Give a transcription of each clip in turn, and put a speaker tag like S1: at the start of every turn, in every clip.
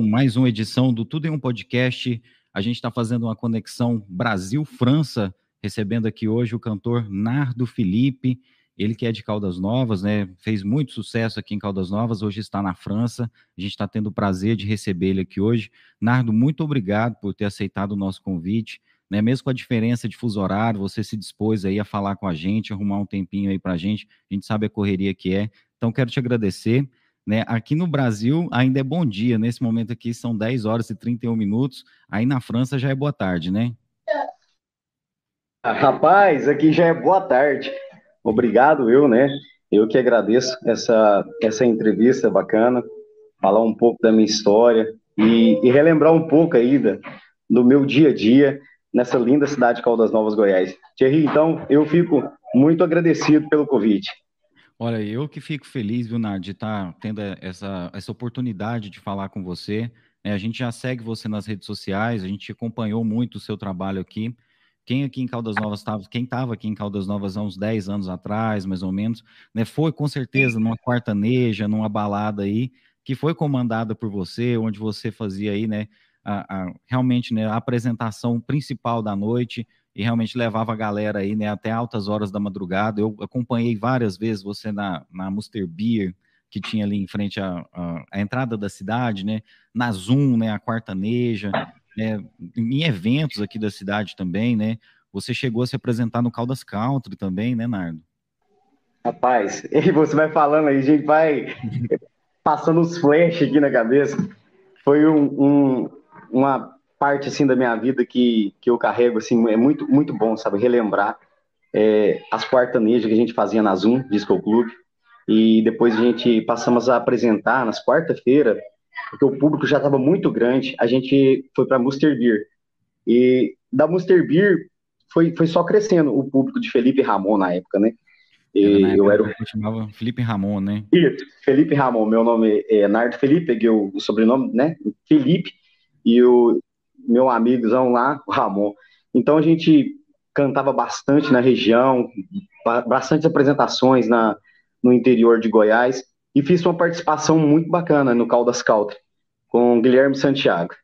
S1: mais uma edição do Tudo em um Podcast. A gente está fazendo uma conexão Brasil-França, recebendo aqui hoje o cantor Nardo Felipe, ele que é de Caldas Novas, né? Fez muito sucesso aqui em Caldas Novas, hoje está na França. A gente está tendo o prazer de receber ele aqui hoje. Nardo, muito obrigado por ter aceitado o nosso convite. Né, mesmo com a diferença de fuso horário, você se dispôs aí a falar com a gente, arrumar um tempinho aí para a gente. A gente sabe a correria que é. Então, quero te agradecer. Né? Aqui no Brasil ainda é bom dia, nesse momento aqui são 10 horas e 31 minutos, aí na França já é boa tarde, né?
S2: Rapaz, aqui já é boa tarde. Obrigado, eu, né? Eu que agradeço essa, essa entrevista bacana, falar um pouco da minha história e, e relembrar um pouco ainda do meu dia a dia nessa linda cidade de Caldas Novas, Goiás. Thierry, então, eu fico muito agradecido pelo convite.
S1: Olha, eu que fico feliz, viu, Nard, de estar tá tendo essa, essa oportunidade de falar com você. É, a gente já segue você nas redes sociais, a gente acompanhou muito o seu trabalho aqui. Quem aqui em Caldas Novas estava, quem estava aqui em Caldas Novas há uns 10 anos atrás, mais ou menos, né, foi com certeza numa quartaneja, numa balada aí, que foi comandada por você, onde você fazia aí, né, a, a, realmente, né, a apresentação principal da noite, e realmente levava a galera aí, né, até altas horas da madrugada. Eu acompanhei várias vezes você na, na Muster Beer, que tinha ali em frente à, à, entrada da cidade, né, na Zoom, né, a Quartaneja, né, em eventos aqui da cidade também, né, você chegou a se apresentar no Caldas Country também, né, Nardo?
S2: Rapaz, e você vai falando aí, a gente vai passando os flashes aqui na cabeça. Foi um, um, uma parte assim da minha vida que, que eu carrego assim é muito muito bom sabe relembrar é, as quartanejas que a gente fazia na Zoom Disco Club e depois a gente passamos a apresentar nas quarta-feira porque o público já estava muito grande a gente foi para Muster Beer. E da Muster Beer foi, foi só crescendo o público de Felipe Ramon na época né?
S1: E era eu era o chamava Felipe Ramon né?
S2: Isso, Felipe Ramon meu nome é Nardo Felipe peguei o, o sobrenome né? Felipe e o, meu amigozão lá, o Ramon. Então a gente cantava bastante na região, bastante apresentações na, no interior de Goiás e fiz uma participação muito bacana no Caldas Country com Guilherme Santiago.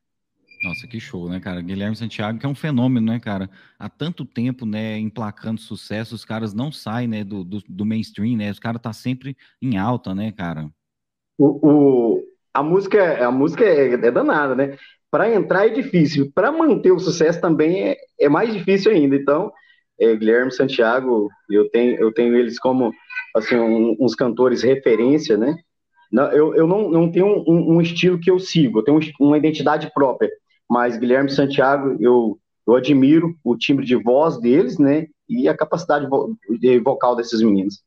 S1: Nossa, que show, né, cara? Guilherme Santiago, que é um fenômeno, né, cara? Há tanto tempo, né, emplacando sucesso, os caras não saem, né, do, do, do mainstream, né? Os caras tá sempre em alta, né, cara?
S2: O, o, a música, a música é, é danada, né? Para entrar é difícil, para manter o sucesso também é, é mais difícil ainda. Então, é, Guilherme Santiago, eu tenho, eu tenho eles como assim, um, uns cantores referência, né? Não, eu, eu não, não tenho um, um, estilo que eu sigo, eu tenho uma identidade própria, mas Guilherme Santiago, eu, eu admiro o timbre de voz deles, né? E a capacidade vocal desses meninos.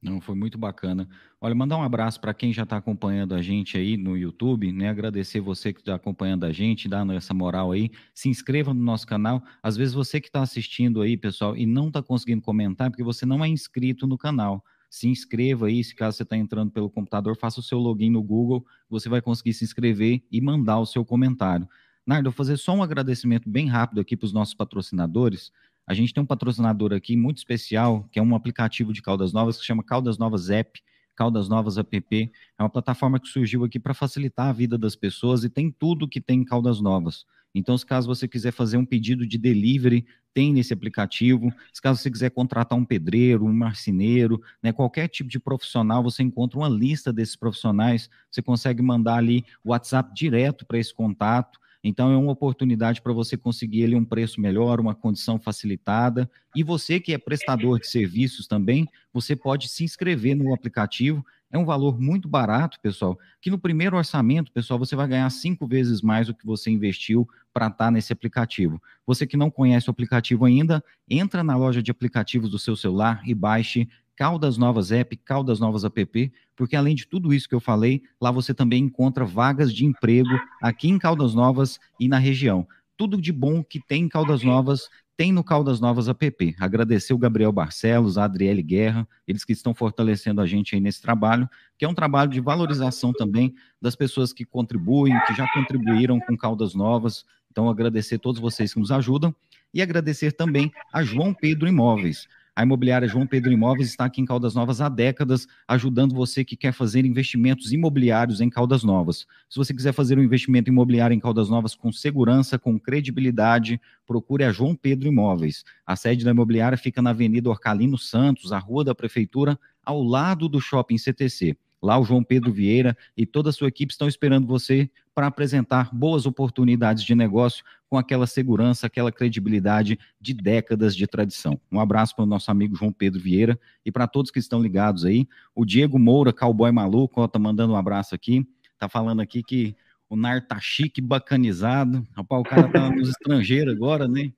S1: Não, foi muito bacana. Olha, mandar um abraço para quem já está acompanhando a gente aí no YouTube, né? Agradecer você que está acompanhando a gente, dando essa moral aí. Se inscreva no nosso canal. Às vezes você que está assistindo aí, pessoal, e não está conseguindo comentar, porque você não é inscrito no canal. Se inscreva aí, se caso você está entrando pelo computador, faça o seu login no Google, você vai conseguir se inscrever e mandar o seu comentário. Nardo, vou fazer só um agradecimento bem rápido aqui para os nossos patrocinadores. A gente tem um patrocinador aqui muito especial, que é um aplicativo de Caldas Novas que chama Caldas Novas App, Caldas Novas App. É uma plataforma que surgiu aqui para facilitar a vida das pessoas e tem tudo que tem em Caldas Novas. Então, se caso você quiser fazer um pedido de delivery, tem nesse aplicativo. Se caso você quiser contratar um pedreiro, um marceneiro, né, qualquer tipo de profissional, você encontra uma lista desses profissionais. Você consegue mandar ali o WhatsApp direto para esse contato. Então, é uma oportunidade para você conseguir ali um preço melhor, uma condição facilitada. E você que é prestador de serviços também, você pode se inscrever no aplicativo. É um valor muito barato, pessoal, que no primeiro orçamento, pessoal, você vai ganhar cinco vezes mais do que você investiu para estar tá nesse aplicativo. Você que não conhece o aplicativo ainda, entra na loja de aplicativos do seu celular e baixe Caldas Novas App, Caldas Novas App, porque além de tudo isso que eu falei, lá você também encontra vagas de emprego aqui em Caldas Novas e na região. Tudo de bom que tem em Caldas Novas tem no Caldas Novas App. Agradecer o Gabriel Barcelos, a Adriele Guerra, eles que estão fortalecendo a gente aí nesse trabalho, que é um trabalho de valorização também das pessoas que contribuem, que já contribuíram com Caldas Novas. Então, agradecer a todos vocês que nos ajudam e agradecer também a João Pedro Imóveis. A imobiliária João Pedro Imóveis está aqui em Caldas Novas há décadas, ajudando você que quer fazer investimentos imobiliários em Caldas Novas. Se você quiser fazer um investimento imobiliário em Caldas Novas com segurança, com credibilidade, procure a João Pedro Imóveis. A sede da imobiliária fica na Avenida Orcalino Santos, a rua da Prefeitura, ao lado do Shopping CTC. Lá o João Pedro Vieira e toda a sua equipe estão esperando você para apresentar boas oportunidades de negócio com aquela segurança, aquela credibilidade de décadas de tradição. Um abraço para o nosso amigo João Pedro Vieira e para todos que estão ligados aí. O Diego Moura, cowboy maluco, ó, tá mandando um abraço aqui. Tá falando aqui que o Nar tá chique, bacanizado. Rapaz, o cara tá nos estrangeiros agora, né?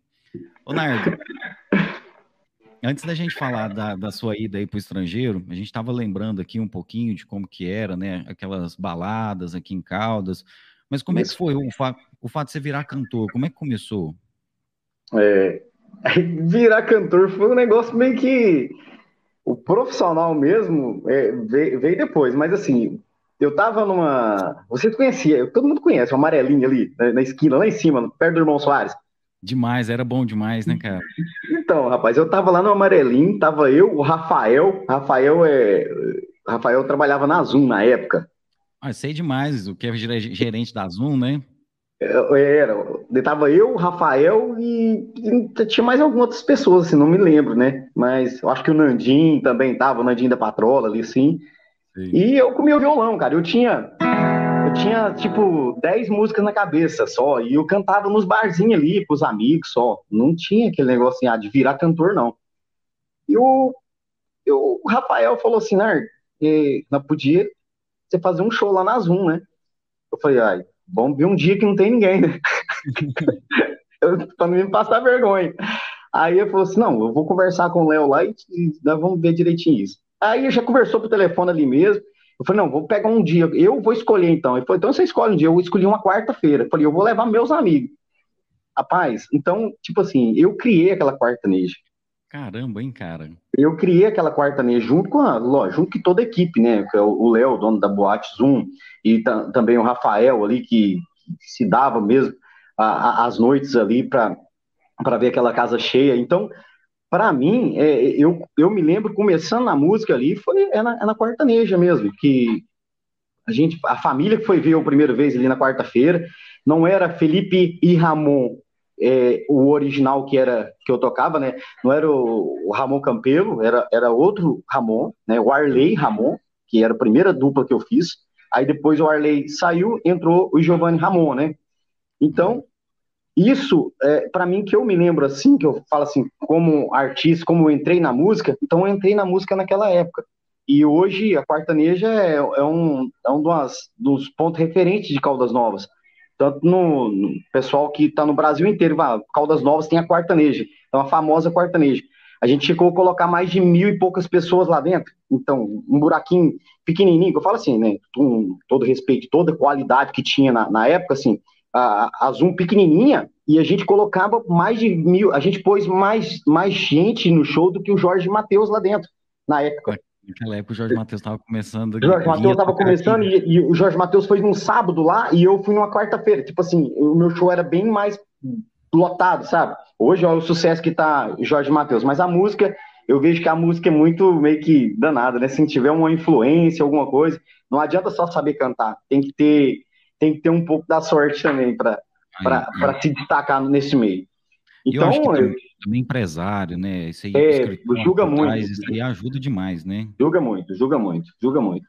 S1: Ô, Nardo, Antes da gente falar da, da sua ida aí para o estrangeiro, a gente estava lembrando aqui um pouquinho de como que era, né? Aquelas baladas aqui em Caldas. Mas como é que foi o, fa o fato de você virar cantor? Como é que começou?
S2: É, virar cantor foi um negócio meio que o profissional mesmo é, veio, veio, depois, mas assim, eu tava numa. Você conhecia, todo mundo conhece, o amarelinho ali, na, na esquina, lá em cima, perto do irmão Soares.
S1: Demais, era bom demais, né, cara?
S2: Então, rapaz, eu tava lá no Amarelinho, tava eu, o Rafael. Rafael é. Rafael trabalhava na Zoom na época.
S1: Ah, sei demais, o que é gerente da Zoom, né?
S2: Era, tava eu, o Rafael e, e, tinha mais algumas outras pessoas, assim, não me lembro, né? Mas eu acho que o Nandim também tava, o Nandim da Patrola ali, sim. sim. E eu com meu violão, cara, eu tinha eu tinha, tipo, 10 músicas na cabeça só, e eu cantava nos barzinhos ali, pros amigos só. Não tinha aquele negócio assim, ah, de virar cantor, não. E o, o Rafael falou assim, Nar, não podia você fazer um show lá na Zoom, né? Eu falei, ai, vamos ver um dia que não tem ninguém, né? eu, pra não me passar vergonha. Aí ele falou assim, não, eu vou conversar com o Léo lá e, nós vamos ver direitinho isso. Aí já conversou pro telefone ali mesmo, eu falei, não, vou pegar um dia, eu vou escolher então. Ele falou, então você escolhe um dia, eu escolhi uma quarta-feira. Eu falei, eu vou levar meus amigos. Rapaz, então, tipo assim, eu criei aquela quarta-neja.
S1: Caramba, hein, cara?
S2: Eu criei aquela quarta-neja junto com a, junto com toda a equipe, né? É o Léo, dono da Boate Zoom, e também o Rafael ali, que, que se dava mesmo a, a, as noites ali para ver aquela casa cheia. Então, para mim, é, eu, eu me lembro começando na música ali, foi é na, é na quartaneja mesmo, que a gente, a família que foi ver a primeira vez ali na quarta-feira, não era Felipe e Ramon, é, o original que era que eu tocava, né? Não era o, Ramon Campelo, era, era outro Ramon, né? O Arley Ramon, que era a primeira dupla que eu fiz. Aí depois o Arley saiu, entrou o Giovanni Ramon, né? Então, isso, é, para mim, que eu me lembro assim, que eu falo assim, como artista, como eu entrei na música, então eu entrei na música naquela época. E hoje a Quartaneja é, é um, é um dos, dos pontos referentes de Caldas Novas. Tanto no, no pessoal que está no Brasil inteiro, Caldas Novas tem a Quartaneja, então a famosa Quartaneja. A gente chegou a colocar mais de mil e poucas pessoas lá dentro. Então, um buraquinho pequenininho, que eu falo assim, né, com todo respeito, toda qualidade que tinha na, na época, assim, a, a Zoom pequenininha e a gente colocava mais de mil, a gente pôs mais, mais gente no show do que o Jorge Matheus lá dentro, na época.
S1: Naquela época o Jorge Matheus estava começando.
S2: O Jorge Matheus estava começando e, e, o Jorge Matheus foi num sábado lá e eu fui numa quarta-feira. Tipo assim, o meu show era bem mais lotado, sabe? Hoje olha o sucesso que tá Jorge Matheus, mas a música, eu vejo que a música é muito meio que danada, né? Se tiver uma influência, alguma coisa, não adianta só saber cantar, tem que ter tem que ter um pouco da sorte também para se destacar nesse meio.
S1: Então, eu também, também, empresário, né? Isso aí,
S2: é, julga muito. Trás,
S1: isso aí ajuda demais, né?
S2: Julga muito, julga muito, julga muito.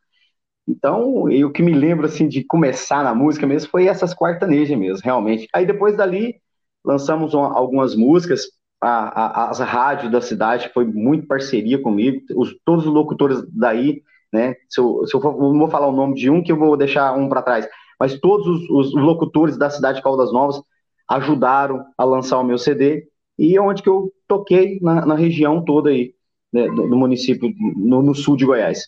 S2: Então, eu, o que me lembro, assim, de começar na música mesmo foi essas quartanejas mesmo, realmente. Aí, depois dali, lançamos uma, algumas músicas, a, a, as rádios da cidade foi muito parceria comigo, os, todos os locutores daí, né? Se eu, se eu for, não vou falar o nome de um, que eu vou deixar um para trás mas todos os, os, locutores da cidade de Caldas Novas ajudaram a lançar o meu CD e é onde que eu toquei na, na região toda aí né, do, do, município no, no, sul de Goiás.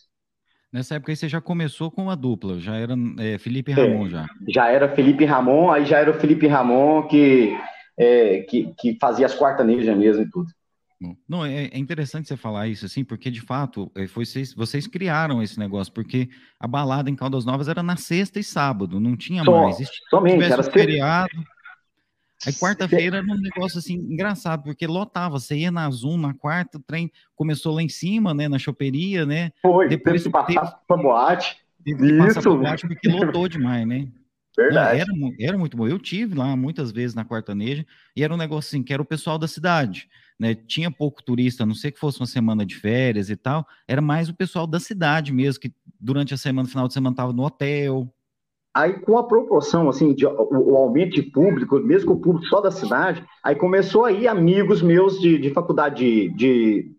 S1: Nessa época aí você já começou com uma dupla, já era é, Felipe e Ramon
S2: é,
S1: já.
S2: Já era Felipe Ramon, aí já era o Felipe Ramon que, é, que, que fazia as quartanejas mesmo e tudo.
S1: Não, é, é, interessante você falar isso, assim, porque de fato é, foi vocês, vocês criaram esse negócio, porque a balada em Caldas Novas era na sexta e sábado, não tinha Só, mais.
S2: Se somente, era feriado.
S1: Aí quarta-feira era um negócio assim engraçado, porque lotava, você ia na Zoom na quarta, o trem começou lá em cima, né, na choperia, né?
S2: Foi, depois teve que passar teve, pra boate.
S1: Teve que Isso. passar boate porque lotou demais, né?
S2: Verdade.
S1: era, era muito bom. Eu tive lá muitas vezes na Quartaneja e era um negócio assim, que era o pessoal da cidade, né? Tinha pouco turista, a não sei que fosse uma semana de férias e tal, era mais o pessoal da cidade mesmo, que durante a semana, final de semana, estava no hotel.
S2: Aí, com a proporção, assim, de, o, o, aumento de público, mesmo com o público só da cidade, aí começou aí amigos meus de, de faculdade de, de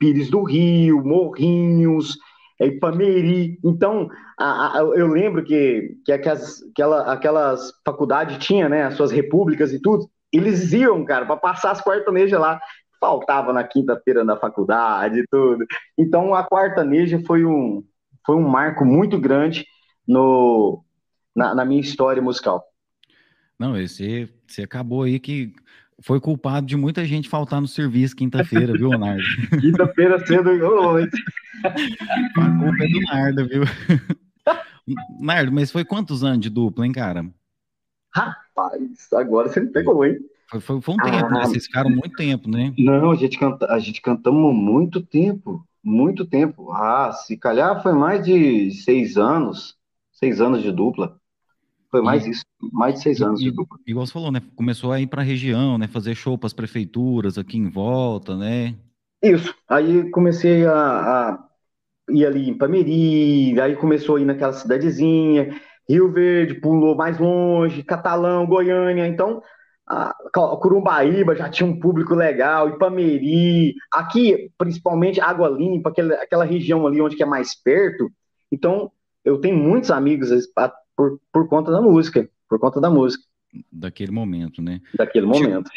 S2: Pires do Rio, Morrinhos, é Ipameri. Então, a, a, eu lembro que, que aquelas, aquela, aquelas faculdades tinham, né, as suas repúblicas e tudo, eles iam, cara, para passar as quartanejas lá. Faltava na quinta-feira na faculdade e tudo. Então, a quartaneja foi um, foi um marco muito grande no, na, na minha história musical.
S1: Não, você, você acabou aí que foi culpado de muita gente faltar no serviço quinta-feira, viu, Nardo?
S2: quinta-feira cedo noite.
S1: A culpa é do Nardo, viu? Nardo, mas foi quantos anos de dupla, hein, cara?
S2: Rapaz, agora você me pegou, hein?
S1: Foi, foi, foi um tempo, ah, né? Vocês ficaram muito tempo, né?
S2: Não, a gente, canta, a gente cantamos muito tempo, muito tempo. Ah, se calhar foi mais de seis anos, seis anos de dupla. Foi mais e, isso, mais de seis anos
S1: e,
S2: de dupla.
S1: Igual você falou, né? Começou a ir para a região, né? Fazer show para as prefeituras aqui em volta, né?
S2: Isso. Aí comecei a, a ir ali em Pameri, aí começou a ir naquela cidadezinha, Rio Verde pulou mais longe, Catalão, Goiânia, então a Curumbaíba já tinha um público legal, Ipameri, aqui principalmente Água Limpa, aquela, aquela região ali onde é mais perto, então eu tenho muitos amigos por, por conta da música, por conta da música.
S1: Daquele momento, né?
S2: Daquele momento.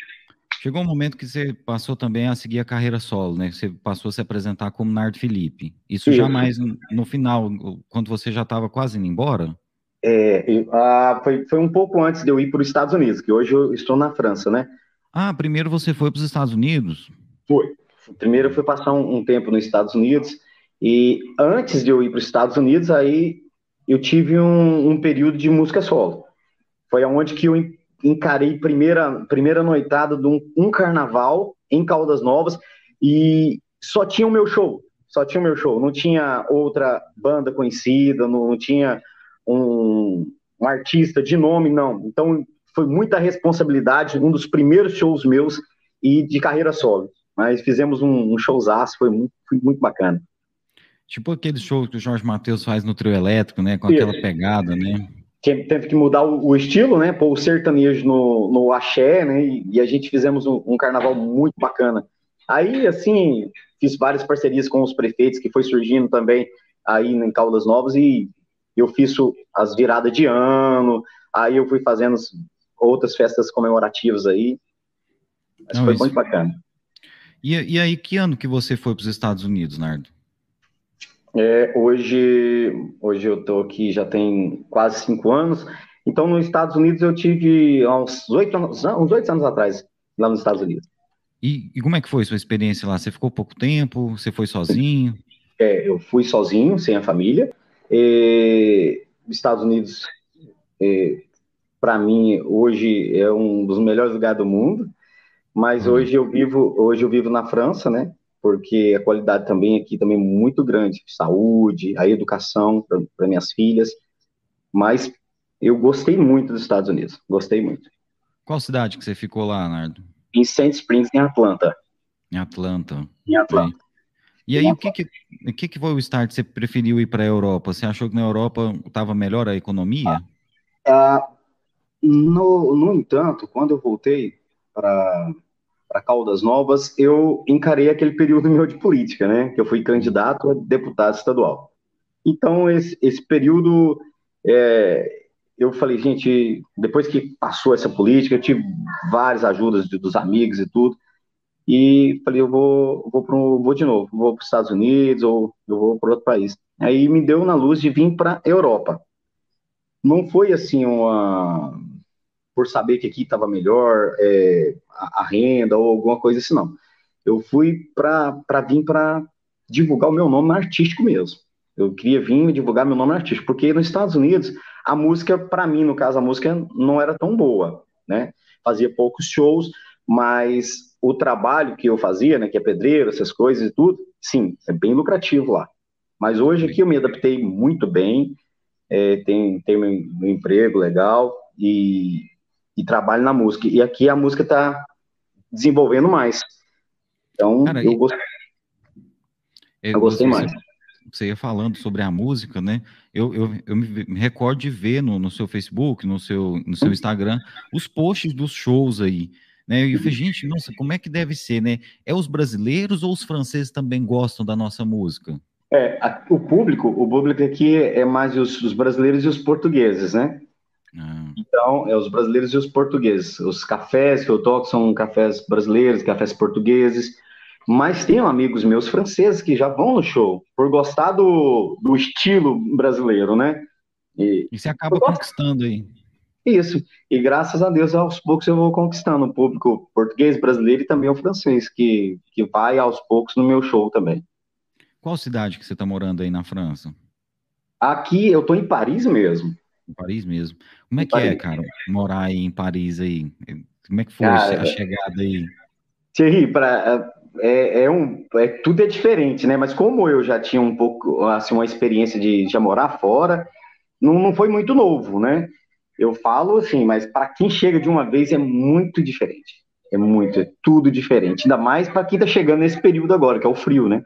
S1: Chegou um momento que você passou também a seguir a carreira solo, né? Você passou a se apresentar como Nardo Felipe. Isso, Isso. jamais no, no final, quando você já estava quase indo embora?
S2: É, ah, foi, foi um pouco antes de eu ir para os Estados Unidos, que hoje eu estou na França, né?
S1: Ah, primeiro você foi para os Estados Unidos?
S2: Foi. Primeiro eu fui passar um, um tempo nos Estados Unidos e antes de eu ir para os Estados Unidos, aí eu tive um, um período de música solo. Foi aonde que eu encarei primeira primeira noitada de um, um, carnaval em Caldas Novas e só tinha o meu show, só tinha o meu show, não tinha outra banda conhecida, não, não tinha um, um, artista de nome, não. Então foi muita responsabilidade, um dos primeiros shows meus e de carreira solo. Mas fizemos um, um showzaço, foi muito, foi muito bacana.
S1: Tipo aquele show que o Jorge Matheus faz no trio elétrico, né? Com aquela pegada, né?
S2: Teve que mudar o, o, estilo, né? Pôr o sertanejo no, no axé, né? E, e a gente fizemos um, um, carnaval muito bacana. Aí, assim, fiz várias parcerias com os prefeitos, que foi surgindo também aí em Caldas Novas, e eu fiz as viradas de ano, aí eu fui fazendo outras festas comemorativas aí. Mas Não, foi isso... muito bacana.
S1: E, e aí, que ano que você foi para os Estados Unidos, Nardo?
S2: É, hoje, hoje eu estou aqui já tem quase cinco anos. Então, nos Estados Unidos eu tive uns oito anos, uns anos atrás, lá nos Estados Unidos.
S1: E, e, como é que foi sua experiência lá? Você ficou pouco tempo? Você foi sozinho?
S2: É, eu fui sozinho, sem a família. E, Estados Unidos, é, para mim, hoje é um dos melhores lugares do mundo. Mas uhum. hoje eu vivo, hoje eu vivo na França, né? Porque a qualidade também aqui também é muito grande, saúde, a educação para minhas filhas, mas eu gostei muito dos Estados Unidos, gostei muito.
S1: Qual cidade que você ficou lá, Nardo?
S2: Em Sand Springs, em Atlanta.
S1: Em Atlanta.
S2: Em Atlanta.
S1: E aí, o que que, o que que foi o start? Você preferiu ir para a Europa? Você achou que na Europa estava melhor a economia?
S2: Ah, no, no entanto, quando eu voltei para para Caldas Novas, eu encarei aquele período meu de política, né? Que eu fui candidato a deputado estadual. Então, esse, esse período, é, eu falei, gente, depois que passou essa política, eu tive várias ajudas de, dos amigos e tudo, e falei, eu vou, vou, pro, vou de novo, vou para os Estados Unidos ou eu vou para outro país. Aí me deu na luz de vir para a Europa. Não foi assim uma por saber que aqui estava melhor é, a, a, renda ou alguma coisa assim, não. Eu fui para vir para divulgar o meu nome artístico mesmo. Eu queria vir divulgar meu nome artístico, porque nos Estados Unidos, a música, para mim, no caso, a música não era tão boa, né? fazia poucos shows, mas o trabalho que eu fazia, né, que é pedreiro, essas coisas e tudo, sim, é bem lucrativo lá. Mas hoje aqui eu me adaptei muito bem, é, tenho, tenho um emprego legal e, e trabalho na música. E aqui a música está desenvolvendo mais. Então, Cara, eu, gostei,
S1: eu, eu gostei mais. Você ia falando sobre a música, né? Eu, eu, eu me recordo de ver no, no seu Facebook, no seu, no seu Instagram, os posts dos shows aí. Né? E eu falei, gente, nossa, como é que deve ser, né? É os brasileiros ou os franceses também gostam da nossa música?
S2: É, a, o público, o público aqui é mais os, os brasileiros e os portugueses, né? Ah. Então, é os brasileiros e os portugueses. Os cafés que eu toco são cafés brasileiros, cafés portugueses. Mas tenho amigos meus franceses que já vão no show por gostar do, do estilo brasileiro, né?
S1: E, e você acaba conquistando aí.
S2: Isso. E graças a Deus, aos poucos eu vou conquistando o público português, brasileiro e também o francês, que, que vai aos poucos no meu show também.
S1: Qual cidade que você está morando aí na França?
S2: Aqui, eu estou em Paris mesmo.
S1: Em Paris mesmo. Como é que é, Paris. é, cara, morar aí em Paris aí? Como é que foi cara, a chegada aí?
S2: Thierry, pra, é, é, um, é, tudo é diferente, né? Mas como eu já tinha um pouco, assim, uma experiência de já morar fora, não, não foi muito novo, né? Eu falo assim, mas para quem chega de uma vez é muito diferente. É muito, é tudo diferente. Ainda mais para quem tá chegando nesse período agora, que é o frio, né?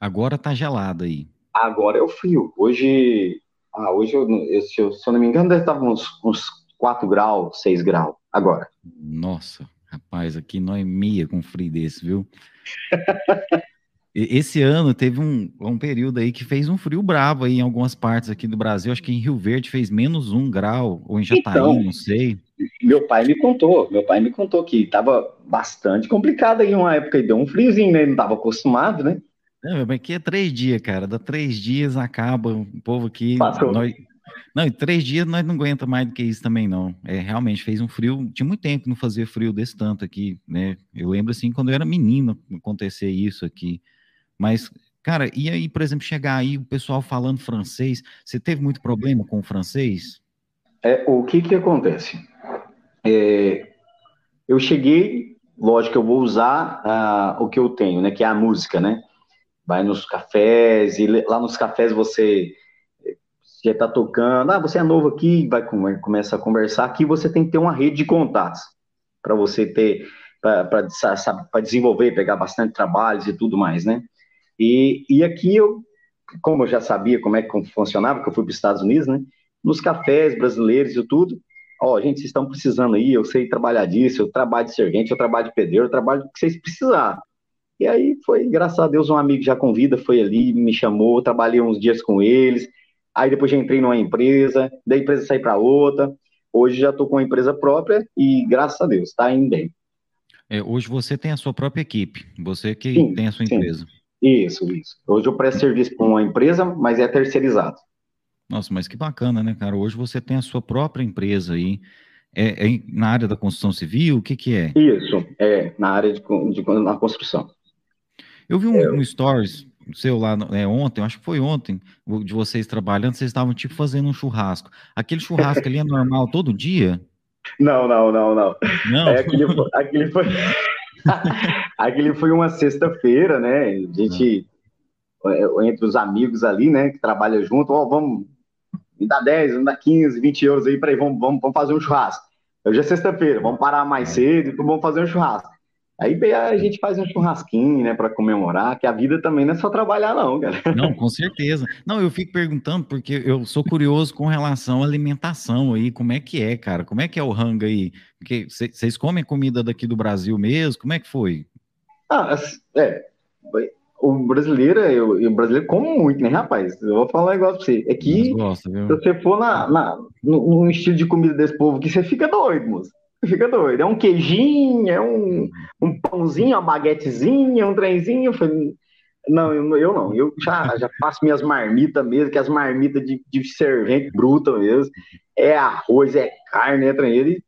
S1: Agora tá gelado aí.
S2: Agora é o frio. Hoje, ah, hoje eu, eu, se, eu, se eu não me engano, deve estar uns, uns 4 graus, 6 graus agora.
S1: Nossa, rapaz, aqui nós mia com frio desse, viu? Esse ano teve um, um período aí que fez um frio bravo aí em algumas partes aqui do Brasil. Acho que em Rio Verde fez menos um grau, ou em Jataí, então, não sei.
S2: Meu pai me contou, meu pai me contou que estava bastante complicado aí uma época e deu um friozinho, né? Ele não estava acostumado, né?
S1: Não, aqui é três dias, cara. Dá três dias, acaba. O povo aqui. Nós... Não, em três dias nós não aguenta mais do que isso também, não. É, realmente fez um frio. Tinha muito tempo que não fazia frio desse tanto aqui, né? Eu lembro assim, quando eu era menino, acontecer isso aqui. Mas, cara, e aí, por exemplo, chegar aí o pessoal falando francês, você teve muito problema com o francês?
S2: É, o que que acontece? É, eu cheguei, lógico, eu vou usar uh, o que eu tenho, né, que é a música, né? Vai nos cafés, e lá nos cafés você já está tocando, ah, você é novo aqui, vai começa a conversar. Aqui você tem que ter uma rede de contatos para você ter, para desenvolver, pegar bastante trabalhos e tudo mais, né? E, e aqui eu, como eu já sabia como é que funcionava, que eu fui para os Estados Unidos, né? Nos cafés brasileiros e tudo, ó, oh, gente, vocês estão precisando aí, eu sei trabalhar disso, eu trabalho de servente, eu trabalho de pedreiro, eu trabalho do que vocês precisarem. E aí foi, graças a Deus, um amigo já convida, foi ali, me chamou, trabalhei uns dias com eles, aí depois já entrei numa empresa, da empresa saí para outra, hoje já estou com uma empresa própria e graças a Deus, está indo bem.
S1: É, hoje você tem a sua própria equipe, você que sim, tem a sua empresa. Sim.
S2: Isso, isso. Hoje eu presto serviço para uma empresa, mas é terceirizado.
S1: Nossa, mas que bacana, né, cara? Hoje você tem a sua própria empresa aí. É, é na área da construção civil? O que, que é?
S2: Isso, é na área de, de na construção.
S1: Eu vi um, é. um stories seu lá é, ontem, acho que foi ontem, de vocês trabalhando, vocês estavam tipo fazendo um churrasco. Aquele churrasco ali é normal todo dia?
S2: Não, não, não, não. Não. É, aquele, aquele foi. Aquele foi uma sexta-feira, né? A gente, é, entre os amigos ali, né, que trabalham junto, ó, oh, vamos, me dá 10, me dá 15, 20 euros aí para ir, vamos, vamos, vamos fazer um churrasco. Hoje é sexta-feira, vamos parar mais cedo e vamos fazer um churrasco. Aí a gente faz um churrasquinho, né, para comemorar, que a vida também não é só trabalhar, não, cara.
S1: Não, com certeza. Não, eu fico perguntando, porque eu sou curioso com relação à alimentação aí, como é que é, cara? Como é que é o rango aí? Porque vocês comem comida daqui do Brasil mesmo? Como é que foi?
S2: Ah, é. O brasileiro, eu, o brasileiro come muito, né, rapaz? Eu vou falar um negócio pra você. É que gosta, se você for na, na, no, no estilo de comida desse povo que você fica doido, moço fica doido. É um queijinho, é um, um pãozinho, uma baguetezinha, um trenzinho. Não, eu, eu não. Eu já, já faço minhas marmitas mesmo, que as marmitas de, de servente bruta mesmo. É arroz, é carne, é treino. E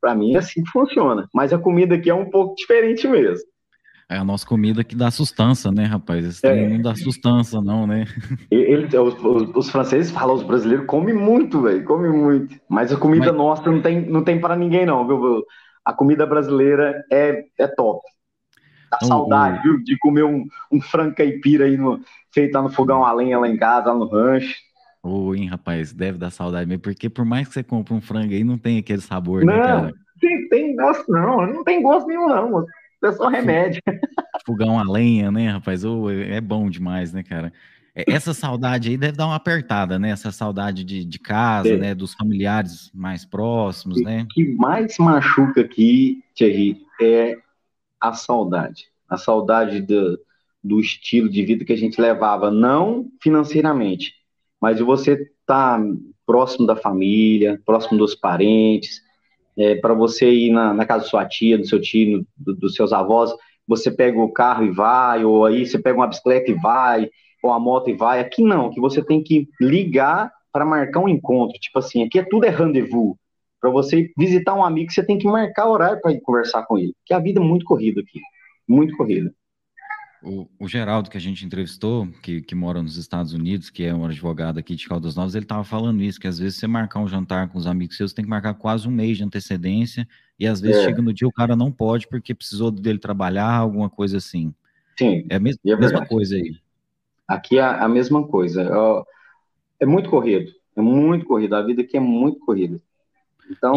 S2: pra mim é assim que funciona. Mas a comida aqui é um pouco diferente mesmo.
S1: É a nossa comida que dá sustância, né, rapaz? Esse é. não dá sustância, não, né?
S2: Ele, os, os, os, franceses falam, os brasileiros comem muito, velho, comem muito. Mas a comida Mas... nossa não tem, não tem para ninguém, não, viu? a comida brasileira é, é top. Dá oh, saudade, viu, de comer um, um frango caipira aí no, feito lá no fogão a lenha lá em casa, lá no rancho.
S1: Ô, hein, rapaz, deve dar saudade mesmo, porque por mais que você compre um frango aí, não tem aquele sabor, né,
S2: não, né, cara? Tem, tem gosto não, não tem gosto nenhum não, moço. É só remédio.
S1: Fogão a lenha, né, rapaz? Oh, é bom demais, né, cara? É, essa saudade aí deve dar uma apertada, né? Essa saudade de, de casa, é. né? Dos familiares mais próximos, né?
S2: O que mais machuca aqui, Thierry, é a saudade. A saudade do, do estilo de vida que a gente levava, não financeiramente, mas de você estar tá próximo da família, próximo dos parentes, é, para você ir na, na, casa da sua tia, do seu tio, do, dos seus avós, você pega o carro e vai, ou aí você pega uma bicicleta e vai, ou a moto e vai. Aqui não, que você tem que ligar para marcar um encontro. Tipo assim, aqui é tudo é rendezvous. Para você visitar um amigo, você tem que marcar horário para conversar com ele. Que a vida é muito corrida aqui. Muito corrida.
S1: O, o, Geraldo, que a gente entrevistou, que, que mora nos Estados Unidos, que é um advogado aqui de Caldas Novas, ele estava falando isso, que às vezes você marcar um jantar com os amigos seus, tem que marcar quase um mês de antecedência, e às vezes é. chega no dia o cara não pode porque precisou dele trabalhar, alguma coisa assim.
S2: Sim.
S1: É a, mes é mesma coisa aí.
S2: Aqui é a mesma coisa. É muito corrido. É muito corrido. A vida aqui é muito corrida. Então,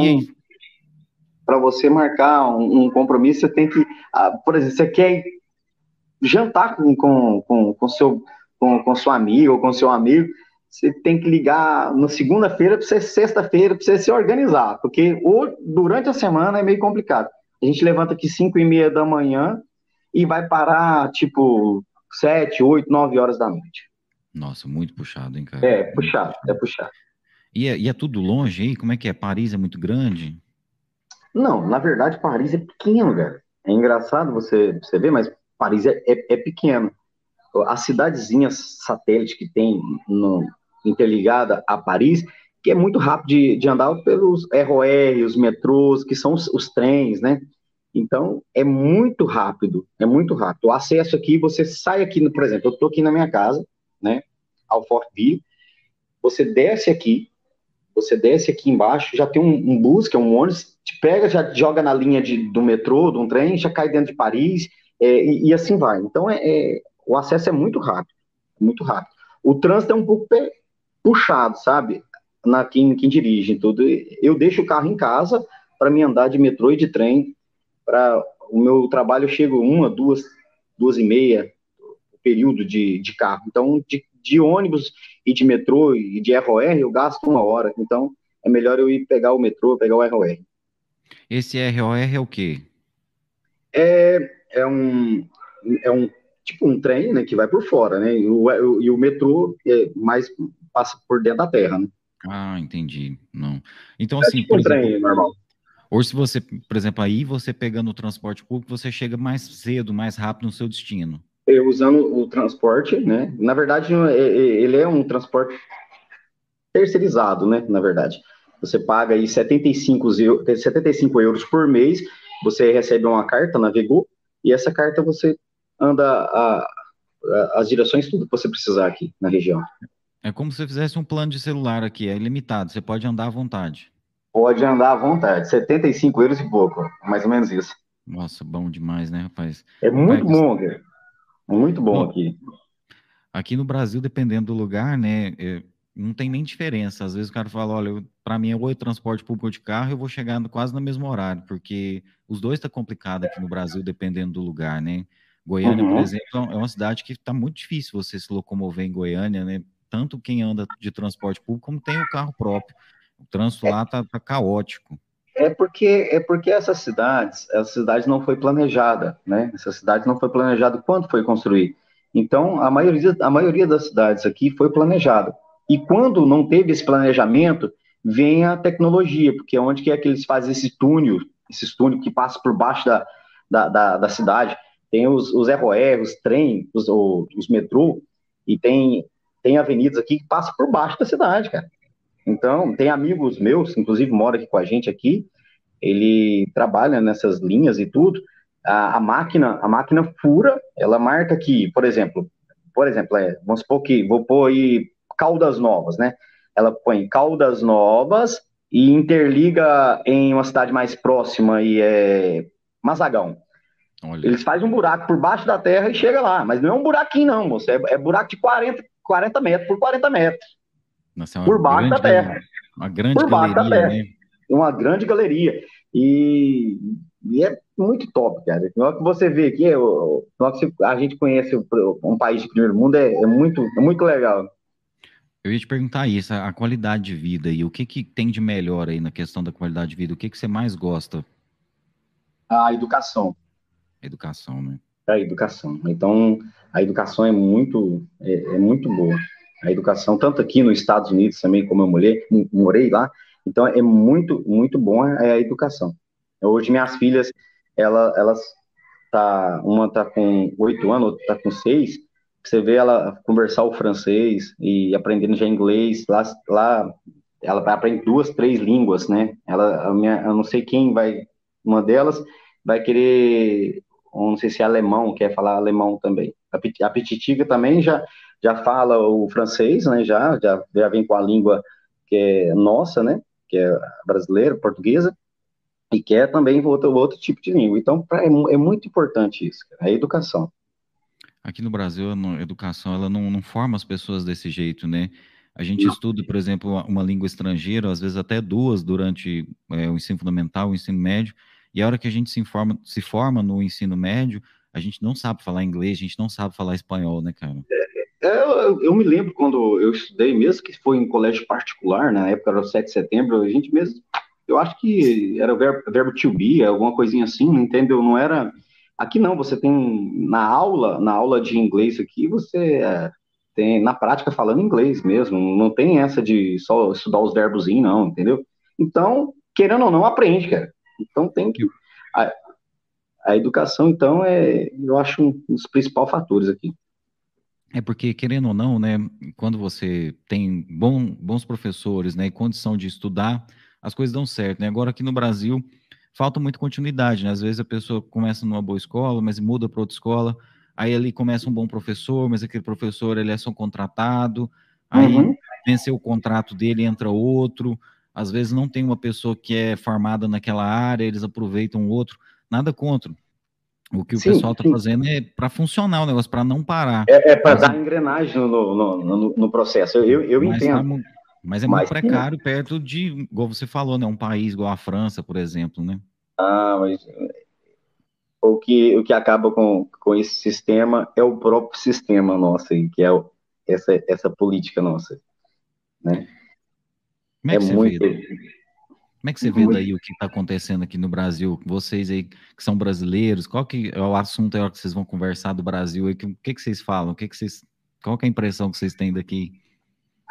S2: para você marcar um, um, compromisso, você tem que. Ah, por exemplo, você quer jantar com, com, com, com, seu, com, com sua amiga ou com seu amigo, você tem que ligar na segunda-feira para você sexta-feira para você se organizar, porque ou, durante a semana é meio complicado. A gente levanta aqui 5 e meia da manhã e vai parar, tipo, sete, oito, nove horas da noite.
S1: Nossa, muito puxado, hein, cara?
S2: É, puxado, é puxado.
S1: E é, e é tudo longe aí? Como é que é? Paris é muito grande?
S2: Não, na verdade, Paris é pequeno, velho. É engraçado você, você ver, mas Paris é, é, é pequeno. As cidadezinhas satélite que tem no, interligada a Paris, que é muito rápido de, de andar pelos ROR, os metrôs, que são os, os trens, né? Então, é muito rápido, é muito rápido. O acesso aqui, você sai aqui, por exemplo, eu estou aqui na minha casa, né, ao Fortville, você desce aqui, você desce aqui embaixo, já tem um, um bus, que é um ônibus, te pega, já joga na linha de, do metrô, de um trem, já cai dentro de Paris, é, e, e, assim vai. Então, é, é, o acesso é muito rápido, muito rápido. O trânsito é um pouco puxado, sabe, na quem, quem dirige tudo. Eu deixo o carro em casa para me andar de metrô e de trem para o meu trabalho eu chego uma, duas, duas e meia período de, de carro. Então, de, de ônibus e de metrô e de ROR, eu gasto uma hora. Então, é melhor eu ir pegar o metrô, pegar o ROR.
S1: Esse ROR é o quê?
S2: É, é um é um tipo um trem, né, que vai por fora, né? E o, e o metrô é mais passa por dentro da terra, né?
S1: Ah, entendi. Não. Então é assim,
S2: tipo um exemplo, trem normal.
S1: Ou se você, por exemplo, aí você pegando o transporte público, você chega mais cedo, mais rápido no seu destino.
S2: Eu usando o transporte, né? Na verdade, é, é, ele é um transporte terceirizado, né? Na verdade. Você paga aí 75, 75 euros por mês, você recebe uma carta, navegou, e essa carta você anda a, a, as direções, tudo que você precisar aqui na região.
S1: É como se você fizesse um plano de celular aqui, é ilimitado, você pode andar à vontade.
S2: Pode andar à vontade, 75 euros e pouco, mais ou menos isso.
S1: Nossa, bom demais, né, rapaz?
S2: É muito bom, cara. Muito bom, bom aqui.
S1: Aqui no Brasil, dependendo do lugar, né, é, não tem nem diferença. Às vezes o cara fala, olha, para mim é ou transporte público ou de carro, eu vou chegar quase no mesmo horário, porque os dois tá complicado aqui no Brasil, dependendo do lugar, né? Goiânia, uhum. por exemplo, é uma cidade que está muito difícil você se locomover em Goiânia, né? Tanto quem anda de transporte público como tem o carro próprio. O trânsito é, lá tá, tá, caótico.
S2: É porque é porque essas cidades, essa cidade não foi planejada, né? Essa cidade não foi planejada quando foi construída. Então, a maioria, a maioria das cidades aqui foi planejada. E quando não teve esse planejamento, vem a tecnologia, porque é onde que é que eles fazem esse túnel, esses túneis que passam por baixo da, da, da, da cidade. Tem os, os ROR, os trem, os, os metrô, e tem, tem avenidas aqui que passam por baixo da cidade, cara. Então, tem amigos meus, inclusive mora aqui com a gente aqui, ele trabalha nessas linhas e tudo. A, a, máquina, a máquina fura, ela marca aqui, por exemplo, por exemplo, é, vamos supor que vou pôr aí Caldas Novas, né? Ela põe Caldas Novas, e interliga em uma cidade mais próxima e é Mazagão. Olha. Eles fazem um buraco por baixo da terra e chega lá, mas não é um buraquinho não, moço, é, é buraco de 40, 40 metros por 40 metros. Nossa, é por baixo da terra.
S1: Uma grande por baixo galeria, da terra. Né?
S2: Uma grande galeria. E, e é muito top, cara. Na hora que você vê aqui, a gente conhece um país de primeiro mundo, é, é, muito, é muito legal.
S1: Eu ia te perguntar isso, a qualidade de vida e o que, que tem de melhor aí na questão da qualidade de vida? O que, que você mais gosta?
S2: A educação.
S1: Educação, né?
S2: A educação. Então, a educação é muito, é, é muito boa. A educação, tanto aqui nos Estados Unidos também, como eu morei, morei lá, então é muito, muito bom é a educação. Hoje minhas filhas, ela, elas tá, uma tá com oito anos, outra tá com seis, você vê ela conversar o francês e aprendendo já inglês, lá, lá ela aprende duas, três línguas, né? Ela, a minha, eu não sei quem vai, uma delas vai querer, não sei se é alemão, quer falar alemão também. A Petitiga também já, já fala o francês, né? Já, já, já vem com a língua que é nossa, né? Que é brasileira, portuguesa e quer também outro, outro tipo de língua. Então, pra, é, é, muito importante isso, a educação.
S1: Aqui no Brasil, a educação ela não, não forma as pessoas desse jeito, né? A gente não. estuda, por exemplo, uma língua estrangeira, às vezes até duas durante é, o ensino fundamental, o ensino médio, e a hora que a gente se, informa, se forma no ensino médio, a gente não sabe falar inglês, a gente não sabe falar espanhol, né, cara?
S2: É, é eu, eu, me lembro quando eu estudei, mesmo que foi em colégio particular, na época era o 7 de setembro, a gente mesmo eu acho que era o verbo, verbo to be, alguma coisinha assim, entendeu? Não era. Aqui não, você tem na aula, na aula de inglês aqui, você é, tem na prática falando inglês mesmo, não tem essa de só estudar os verbos, não, entendeu? Então, querendo ou não, aprende, cara. Então tem que. A, a educação, então, é, eu acho um dos principais fatores aqui.
S1: É porque, querendo ou não, né, quando você tem bom, bons professores, né, e condição de estudar, as coisas dão certo, né? Agora aqui no Brasil falta muito continuidade, né? Às vezes a pessoa começa numa boa escola, mas muda para outra escola, aí ali começa um bom professor, mas aquele professor ele é só contratado, aí uhum. venceu o contrato dele, entra outro, às vezes não tem uma pessoa que é formada naquela área, eles aproveitam outro, nada contra. O que sim, o pessoal está fazendo é para funcionar o negócio, para não parar.
S2: É, é para dar engrenagem no, no, no, no, processo. Eu, eu entendo.
S1: Tá, mas é muito mas, precário sim. perto de, igual você falou, né? Um país igual a França, por exemplo, né?
S2: Ah, mas o que, o que acaba com, com esse sistema é o próprio sistema nosso, que é o, essa, essa política nossa. Né?
S1: Como é, é muito. Vê? Como é que você vê daí o que está acontecendo aqui no Brasil? Vocês aí que são brasileiros, qual que é o assunto que vocês vão conversar do Brasil? O que, que vocês falam? O que, que vocês, qual que é a impressão que vocês têm daqui?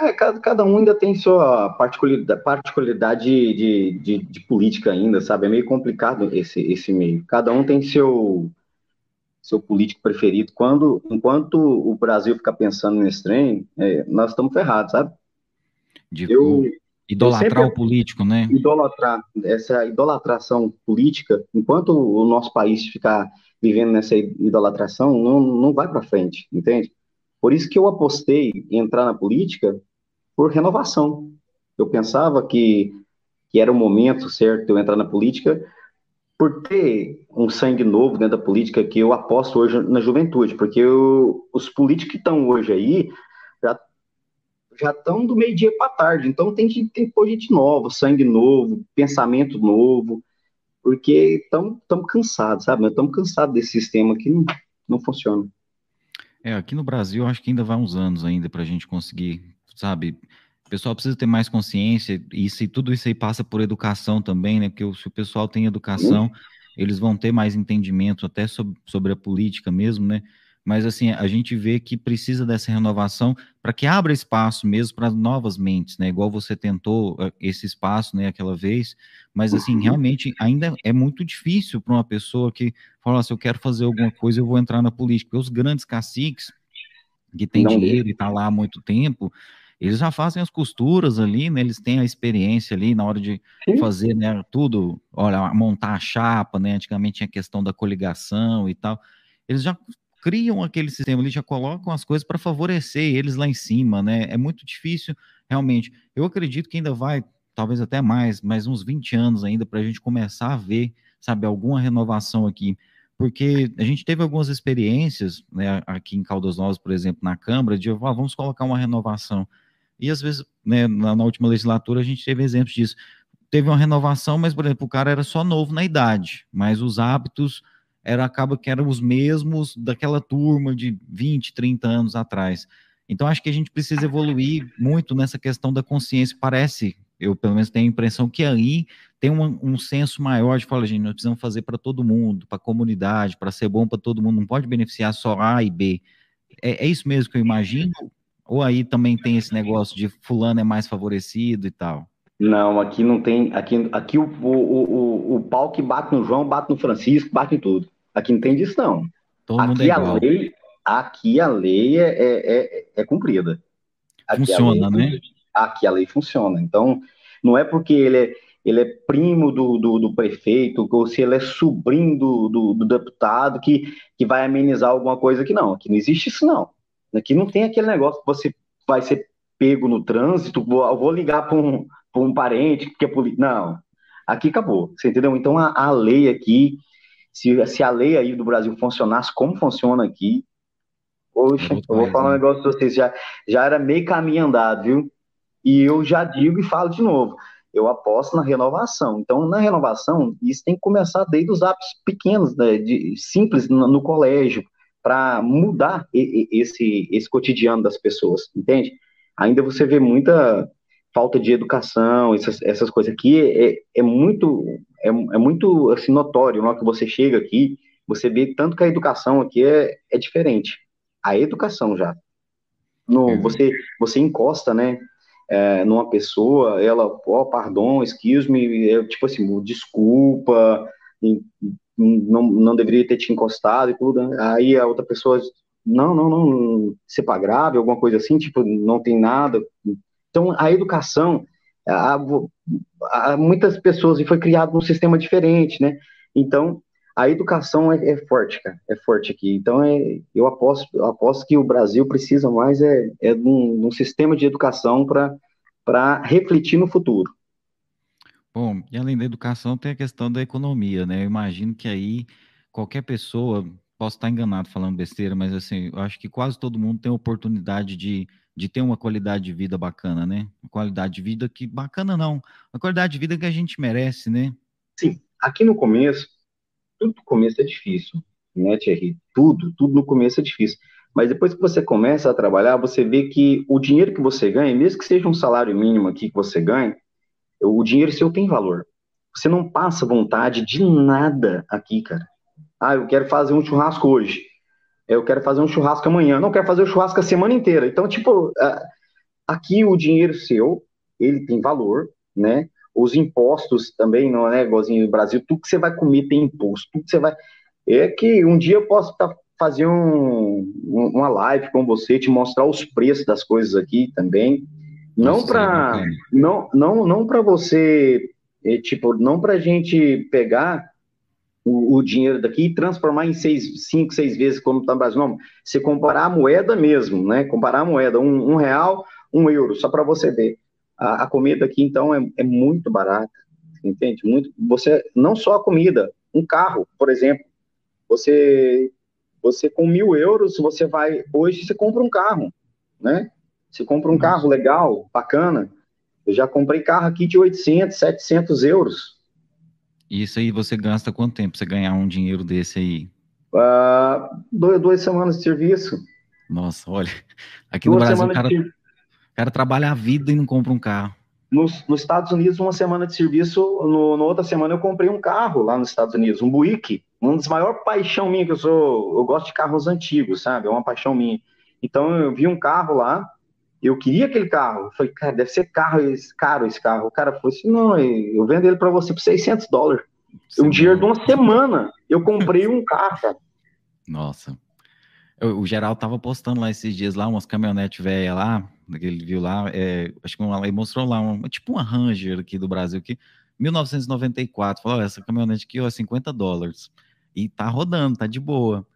S2: É, cada, cada um ainda tem sua particularidade, particularidade de, de, de, política ainda, sabe? É meio complicado esse, esse meio. Cada um tem seu, seu político preferido. Quando, enquanto o Brasil ficar pensando nesse trem, é, nós estamos ferrados, sabe?
S1: De eu, idolatrar eu o político, né?
S2: Idolatrar, essa idolatração política, enquanto o nosso país ficar vivendo nessa idolatração, não, não vai para frente, entende? Por isso que eu apostei em entrar na política por renovação. Eu pensava que, que era o momento certo de eu entrar na política por ter um sangue novo dentro da política que eu aposto hoje na juventude, porque eu, os políticos que estão hoje aí já já estão do meio-dia para tarde, então tem que ter gente nova, sangue novo, pensamento novo, porque estamos cansados, sabe? Estamos cansados desse sistema que não, não funciona.
S1: É, aqui no Brasil, acho que ainda vai uns anos ainda para a gente conseguir sabe? O pessoal precisa ter mais consciência, e se tudo isso aí passa por educação também, né? Porque se o pessoal tem educação, eles vão ter mais entendimento até sobre, sobre a política mesmo, né? Mas assim, a gente vê que precisa dessa renovação para que abra espaço mesmo para novas mentes, né? Igual você tentou eh, esse espaço, né, aquela vez, mas assim, uhum. realmente ainda é muito difícil para uma pessoa que fala, se eu quero fazer alguma coisa, eu vou entrar na política. Porque os grandes caciques que têm dinheiro e tá lá há muito tempo, eles já fazem as costuras ali, né? Eles têm a experiência ali na hora de Sim. fazer, né? Tudo, olha, montar a chapa, né? Antigamente tinha a questão da coligação e tal. Eles já criam aquele sistema, eles já colocam as coisas para favorecer eles lá em cima, né? É muito difícil, realmente. Eu acredito que ainda vai talvez até mais, mais uns 20 anos ainda para a gente começar a ver, sabe, alguma renovação aqui. Porque a gente teve algumas experiências, né, aqui em Caldas Novas, por exemplo, na Câmara, de ah, vamos colocar uma renovação. E às vezes, né, na, na última legislatura, a gente teve exemplos disso. Teve uma renovação, mas, por exemplo, o cara era só novo na idade, mas os hábitos era acaba que eram os mesmos daquela turma de 20, 30 anos atrás. Então, acho que a gente precisa evoluir muito nessa questão da consciência. Parece, eu pelo menos tenho a impressão que aí tem um, um senso maior de falar, gente, nós precisamos fazer para todo mundo, para a comunidade, para ser bom para todo mundo, não pode beneficiar só A e B. É, é, isso mesmo que eu imagino? Ou aí também tem esse negócio de fulano é mais favorecido e tal?
S2: Não, aqui não tem. Aqui, aqui o, o, o, o pau que bate no João, bate no Francisco, bate em tudo. Aqui não tem disso, não. Todo aqui, é a lei, aqui a lei é, é, é, é cumprida.
S1: Aqui funciona, lei, né?
S2: Aqui a lei funciona. Então, não é porque ele é, ele é primo do, do, do prefeito, ou se ele é sobrinho do, do, do, deputado, que, que vai amenizar alguma coisa aqui, não. Aqui não existe isso, não. Aqui não tem aquele negócio que você vai ser pego no trânsito, vou, vou ligar para um, um parente, que é político. Não. Aqui acabou, você entendeu? Então a, a lei aqui, se, se a lei aí do Brasil funcionasse como funciona aqui, poxa, eu vou falar um né? negócio pra vocês, já, já era meio caminho andado, viu? E eu já digo e falo de novo, eu aposto na renovação. Então, na renovação, isso tem que começar desde os hábitos pequenos, né, de, simples no, no colégio, para mudar esse, esse cotidiano das pessoas, entende? Ainda você vê muita falta de educação, essas, essas coisas aqui, é, é muito, é, é, muito assim, notório, na hora que você chega aqui, você vê tanto que a educação aqui é, é diferente. A educação já. No, uhum. você, você encosta, né, é, numa pessoa, ela, ó, oh, pardon, excuse me, é, tipo assim, desculpa, não, não deveria ter te encostado e tudo, né? aí a outra pessoa, não, não, não, sepa grave, alguma coisa assim, tipo, não tem nada, então, a educação, há, há muitas pessoas, e foi criado num sistema diferente, né? Então, a educação é, é, forte, cara, é forte aqui. Então, é, eu, aposto, eu aposto que o Brasil precisa mais é, é de, um, de um sistema de educação para refletir no futuro.
S1: Bom, e além da educação, tem a questão da economia, né? Eu imagino que aí qualquer pessoa, posso estar enganado falando besteira, mas assim, eu acho que quase todo mundo tem oportunidade de de ter uma qualidade de vida bacana, né? Uma qualidade de vida que bacana não, uma qualidade de vida que a gente merece, né?
S2: Sim, aqui no começo, tudo no começo é difícil, né, Thierry? Tudo, tudo no começo é difícil. Mas depois que você começa a trabalhar, você vê que o dinheiro que você ganha, mesmo que seja um salário mínimo aqui que você ganha, o dinheiro seu tem valor. Você não passa vontade de nada aqui, cara. Ah, eu quero fazer um churrasco hoje eu quero fazer um churrasco amanhã, não quero fazer o churrasco a semana inteira. Então, tipo, aqui o dinheiro seu, ele tem valor, né? Os impostos também, não é igualzinho no Brasil, tudo que você vai comer tem imposto, tudo que você vai... É que um dia eu posso tá, fazer um, uma live com você, te mostrar os preços das coisas aqui também, não para não, não, não para você, é, tipo, não para gente pegar o, o, dinheiro daqui e transformar em seis, cinco, seis vezes como está no Brasil. Não, se comparar a moeda mesmo, né? Comparar a moeda, um, um real, um euro, só para você ver. A, a, comida aqui, então, é, é muito barata, entende? Muito, você, não só a comida, um carro, por exemplo, você, você com mil euros, você vai, hoje você compra um carro, né? Você compra um carro legal, bacana. Eu já comprei carro aqui de 800, 700 euros,
S1: isso aí você gasta quanto tempo você ganhar um dinheiro desse aí?
S2: Uh, duas, duas semanas de serviço.
S1: Nossa, olha, aqui duas no Brasil o cara, de... cara trabalha a vida e não compra um carro.
S2: Nos, nos Estados Unidos, uma semana de serviço, no, no, outra semana eu comprei um carro lá nos Estados Unidos, um Buick, uma das maiores paixão minha, que eu sou, eu gosto de carros antigos, sabe, é uma paixão minha. Então eu vi um carro lá, eu queria aquele carro. Eu falei, cara, deve ser carro, caro esse carro. O cara falou assim: não, eu vendo ele para você por 600 dólares. Sim, um dinheiro de uma semana. Eu comprei um carro, cara.
S1: Nossa. o geral tava postando lá esses dias lá, umas caminhonetes velhas lá, que ele viu lá, é, acho que ele mostrou lá, um, tipo uma Ranger aqui do Brasil, que 1994, falou, essa caminhonete aqui, ó, 50 dólares. E tá rodando, tá de boa.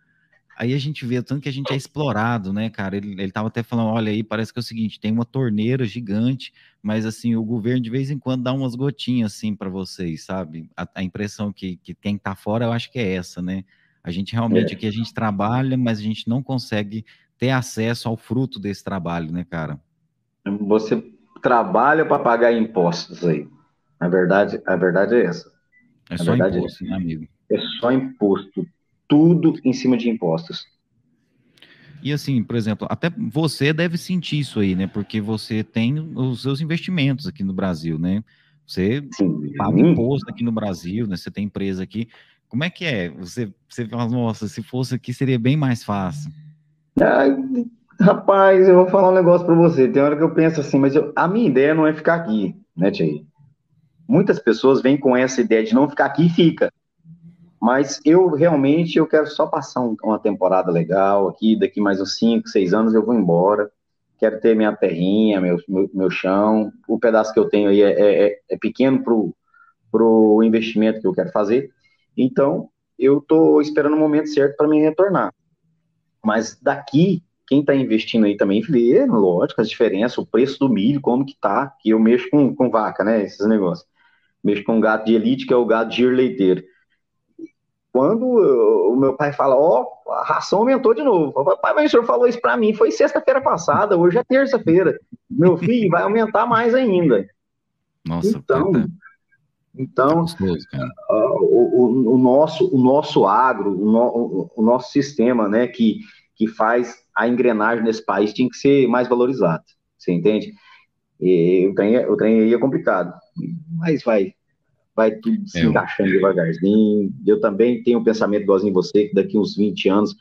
S1: Aí a gente vê tanto que a gente é explorado, né, cara? Ele, ele tava até falando, olha aí, parece que é o seguinte, tem uma torneira gigante, mas assim, o governo de vez em quando dá umas gotinhas assim para vocês, sabe? A, a, impressão que, que quem tá fora, eu acho que é essa, né? A gente realmente é. aqui a gente trabalha, mas a gente não consegue ter acesso ao fruto desse trabalho, né, cara?
S2: Você trabalha para pagar impostos aí. A verdade, a verdade é essa.
S1: É só é imposto, é, né, amigo?
S2: É só imposto tudo em cima de impostos.
S1: E assim, por exemplo, até você deve sentir isso aí, né? Porque você tem os seus investimentos aqui no Brasil, né? Você Sim. paga imposto aqui no Brasil, né? Você tem empresa aqui. Como é que é? Você, você fala, nossa, se fosse aqui seria bem mais fácil.
S2: Ai, rapaz, eu vou falar um negócio para você. Tem hora que eu penso assim, mas eu, a minha ideia não é ficar aqui, né, Tia? Muitas pessoas vêm com essa ideia de não ficar aqui e fica. Mas eu realmente eu quero só passar um, uma temporada legal aqui, daqui mais uns 5, 6 anos eu vou embora. Quero ter minha terrinha, meu, meu, meu chão. O pedaço que eu tenho aí é, é, é, é pequeno para o investimento que eu quero fazer. Então, eu estou esperando o momento certo para me retornar. Mas daqui, quem está investindo aí também vê, lógico, as diferenças, o preço do milho, como que tá, que eu mexo com, com vaca, né, esses negócios. Mexo com gado de elite, que é o gado de leiteiro. Quando o meu pai fala, ó, oh, a ração aumentou de novo. Falo, pai, mas o senhor falou isso para mim, foi sexta-feira passada, hoje é terça-feira. Meu filho, vai aumentar mais ainda.
S1: Nossa,
S2: então, então uh, o, o, o, nosso, o nosso agro, o, no, o, nosso sistema, né, que, que faz a engrenagem nesse país tinha que ser mais valorizado. Você entende? E o trem, o trem aí é complicado, mas vai, vai tudo se é, encaixando devagarzinho. Eu também tenho um pensamento igualzinho você, que daqui uns 20 anos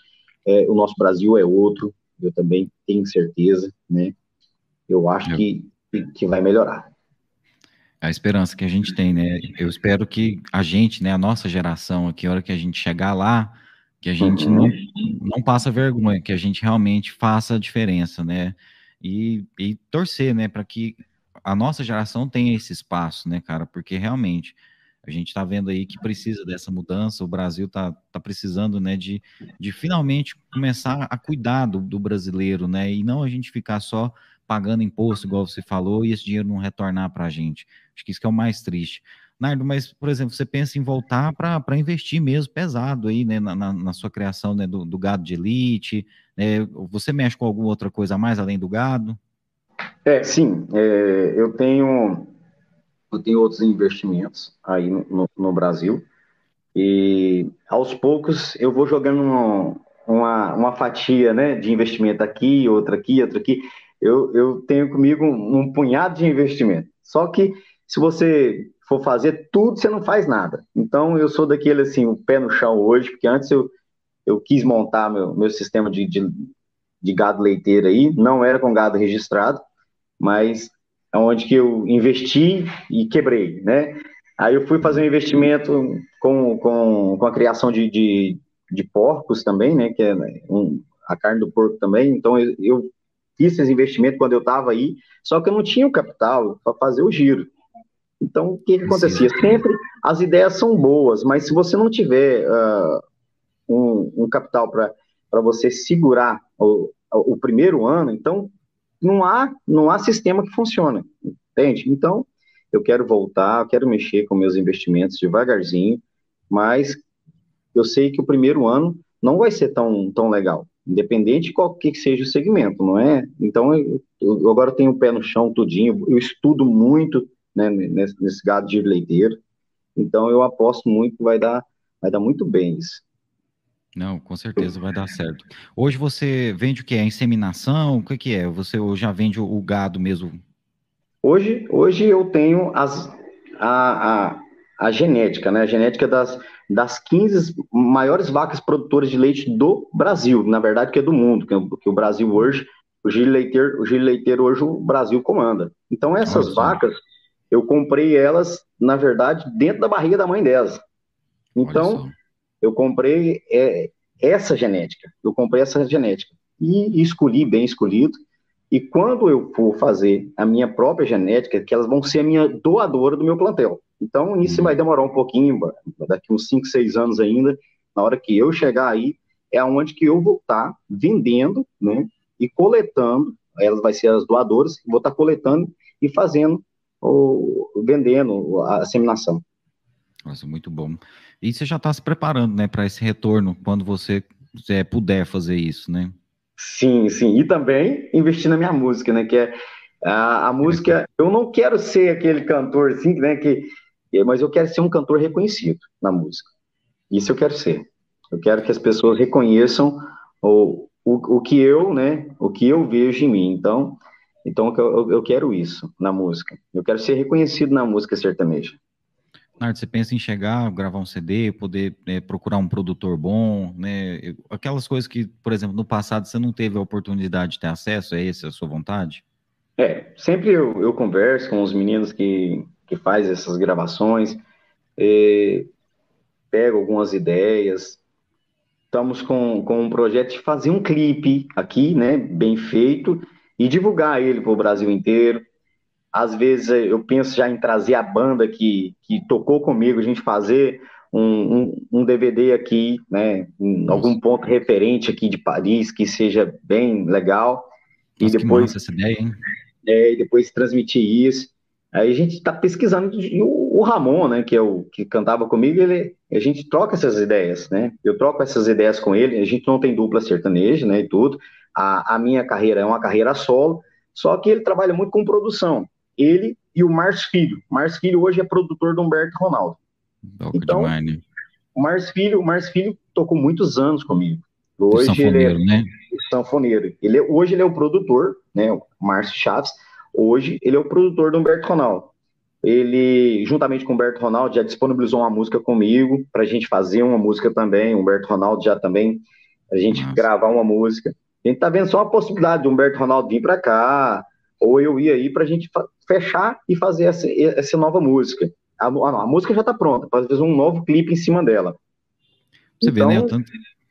S2: é, o nosso Brasil é outro, eu também tenho certeza, né? Eu acho que, que vai melhorar.
S1: A esperança que a gente tem, né? Eu espero que a gente, né, a nossa geração aqui, a hora que a gente chegar lá, que a gente uhum. não, não passa vergonha, que a gente realmente faça a diferença, né? E, e torcer, né, para que a nossa geração tem esse espaço, né, cara? Porque realmente a gente está vendo aí que precisa dessa mudança, o Brasil está tá precisando, né, de, de finalmente começar a cuidar do, do, brasileiro, né, e não a gente ficar só pagando imposto, igual você falou, e esse dinheiro não retornar para a gente. Acho que isso que é o mais triste. Nardo, mas, por exemplo, você pensa em voltar para investir mesmo pesado aí, né, na, na sua criação né, do, do, gado de elite, né, você mexe com alguma outra coisa a mais além do gado?
S2: É, sim, é, eu tenho eu tenho outros investimentos aí no, no, no, Brasil e aos poucos eu vou jogando uma, uma fatia, né, de investimento aqui, outra aqui, outra aqui. Eu, eu tenho comigo um, um punhado de investimento. Só que se você for fazer tudo, você não faz nada. Então eu sou daquele assim, o pé no chão hoje, porque antes eu, eu quis montar meu, meu sistema de, de, de gado leiteiro aí, não era com gado registrado, mas é onde que eu investi e quebrei, né? Aí eu fui fazer um investimento com, com, com a criação de, de, de porcos também, né? Que é um, a carne do porco também. Então eu, eu fiz esse investimento quando eu estava aí, só que eu não tinha o capital para fazer o giro. Então o que, que acontecia? Sempre as ideias são boas, mas se você não tiver uh, um, um capital para você segurar o, o primeiro ano, então não há, não há sistema que funcione, entende? Então, eu quero voltar, eu quero mexer com meus investimentos devagarzinho, mas eu sei que o primeiro ano não vai ser tão, tão legal, independente de qual que seja o segmento, não é? Então, eu, eu agora tenho o pé no chão tudinho, eu estudo muito né, nesse, nesse gado de leiteiro, então eu aposto muito que vai dar, vai dar muito bem isso.
S1: Não, com certeza vai dar certo. Hoje você vende o que? A inseminação? O que, que é? Você já vende o gado mesmo?
S2: Hoje, hoje eu tenho as, a, a, a genética, né? A genética das, das 15 maiores vacas produtoras de leite do Brasil, na verdade que é do mundo, que, que o Brasil hoje, o giro leiteiro, o giro leiteiro hoje o Brasil comanda. Então essas Nossa. vacas, eu comprei elas, na verdade, dentro da barriga da mãe delas. Então, eu comprei é, essa genética, eu comprei essa genética e, escolhi bem escolhido. E quando eu for fazer a minha própria genética, que elas vão ser a minha doadora do meu plantel. Então, isso uhum. vai demorar um pouquinho, daqui uns 5, 6 anos ainda, na hora que eu chegar aí, é onde que eu vou estar vendendo, né, e coletando, elas vai ser as doadoras, vou estar coletando e fazendo, ou vendendo a seminação.
S1: Nossa, muito bom. E você já está se preparando, né, para esse retorno, quando você é, puder fazer isso, né?
S2: Sim, sim. E também investir na minha música, né? Que é a, a música. Eu não quero ser aquele cantor, assim, né? Que, mas eu quero ser um cantor reconhecido na música. Isso eu quero ser. Eu quero que as pessoas reconheçam o, o, o que eu, né? O que eu vejo em mim. Então, então eu, eu quero isso na música. Eu quero ser reconhecido na música sertaneja.
S1: Nardo, você pensa em chegar, gravar um CD, poder é, procurar um produtor bom, né? Aquelas coisas que, por exemplo, no passado você não teve a oportunidade de ter acesso, é essa a sua vontade?
S2: É, sempre eu, eu converso com os meninos que, que fazem essas gravações, é, pego algumas ideias. Estamos com, com um projeto de fazer um clipe aqui, né, bem feito, e divulgar ele para o Brasil inteiro às vezes eu penso já em trazer a banda que, que tocou comigo, a gente fazer um, um, um DVD aqui, né, em Nossa. algum ponto referente aqui de Paris, que seja bem legal.
S1: Nossa, e depois essa ideia, hein?
S2: É, e depois transmitir isso. Aí a gente está pesquisando e o, o, Ramon, né, que é o que cantava comigo, ele, a gente troca essas ideias, né? Eu troco essas ideias com ele. A gente não tem dupla sertaneja, né, e tudo. A, a minha carreira é uma carreira solo, só que ele trabalha muito com produção ele e o Márcio Filho. Márcio Filho hoje é produtor do Humberto Ronaldo. então, demais, né? o Márcio Filho, o Márcio Filho tocou muitos anos comigo. Hoje ele é né? sanfoneiro. Ele é, hoje ele é o produtor, né? O Márcio Chaves. Hoje ele é o produtor do Humberto Ronaldo. Ele, juntamente com o Humberto Ronaldo, já disponibilizou uma música comigo para a gente fazer uma música também. O Humberto Ronaldo já também, a gente Nossa. gravar uma música. A gente tá vendo só a possibilidade do Humberto Ronaldo vir para cá, ou eu ia aí para a gente fechar e fazer essa, essa nova música. A, a, a música já está pronta, fazer um novo clipe em cima dela.
S1: Você então, vê, né? Então,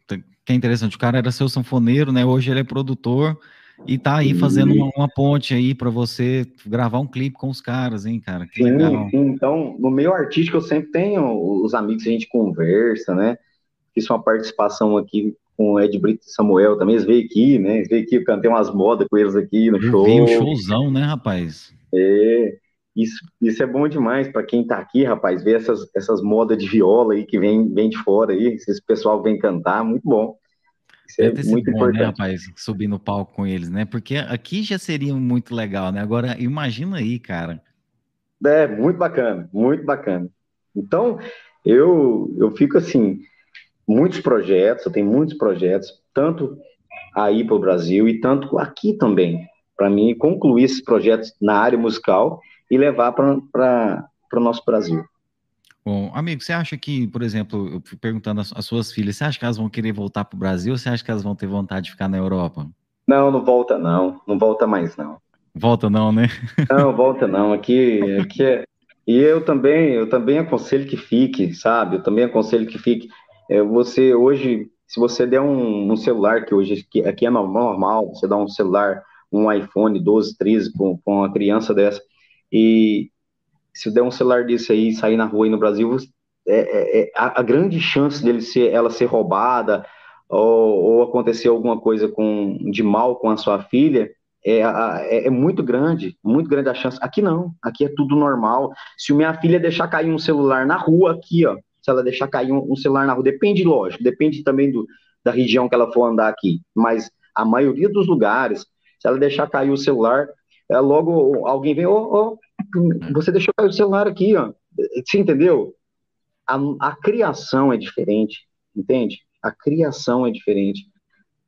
S1: tanto, que é interessante, o cara era seu sanfoneiro, né? Hoje ele é produtor e tá aí fazendo uma, uma ponte aí para você gravar um clipe com os caras, hein, cara? Que
S2: sim, legal. Sim. Então, no meio artístico eu sempre tenho os amigos que a gente conversa, né? Fiz uma participação aqui com o Ed Brito e Samuel também, eles veio aqui, né? Eles veio aqui, eu cantei umas modas com eles aqui no eu show. Vi
S1: um showzão, né, rapaz?
S2: É, isso, isso é bom demais para quem tá aqui, rapaz, ver essas, essas modas de viola aí que vem, vem de fora aí, esse pessoal vem cantar, muito bom.
S1: Isso é muito bom, né, importante. né, rapaz, subir no palco com eles, né? Porque aqui já seria muito legal, né? Agora, imagina aí, cara.
S2: É, muito bacana, muito bacana. Então, eu, eu fico assim, muitos projetos, eu tenho muitos projetos, tanto aí para o Brasil e tanto aqui também, para mim concluir esses projetos na área musical e levar para o nosso Brasil.
S1: Bom, amigo, você acha que, por exemplo, eu fui perguntando às suas filhas, você acha que elas vão querer voltar para o Brasil ou você acha que elas vão ter vontade de ficar na Europa?
S2: Não, não volta não, não volta mais não.
S1: Volta não, né?
S2: Não, volta não. Aqui, aqui é... E eu também, eu também aconselho que fique, sabe? Eu também aconselho que fique. É, você hoje, se você der um, um celular, que hoje aqui, é normal, você dá um celular, um iPhone 12, 13 para uma criança dessa, e se der um celular desse aí sair na rua aí no Brasil, é, é, é a, a, grande chance dele ser, ela ser roubada ou, ou, acontecer alguma coisa com, de mal com a sua filha é, é, é, muito grande, muito grande a chance. Aqui não, aqui é tudo normal. Se minha filha deixar cair um celular na rua aqui, ó, se ela deixar cair um, um celular na rua. Depende, lógico, depende também do, da região que ela for andar aqui. Mas a maioria dos lugares, se ela deixar cair o celular, é logo alguém vem, ô, oh, oh, você deixou cair o celular aqui, ó. Você entendeu? A, a criação é diferente, entende? A criação é diferente.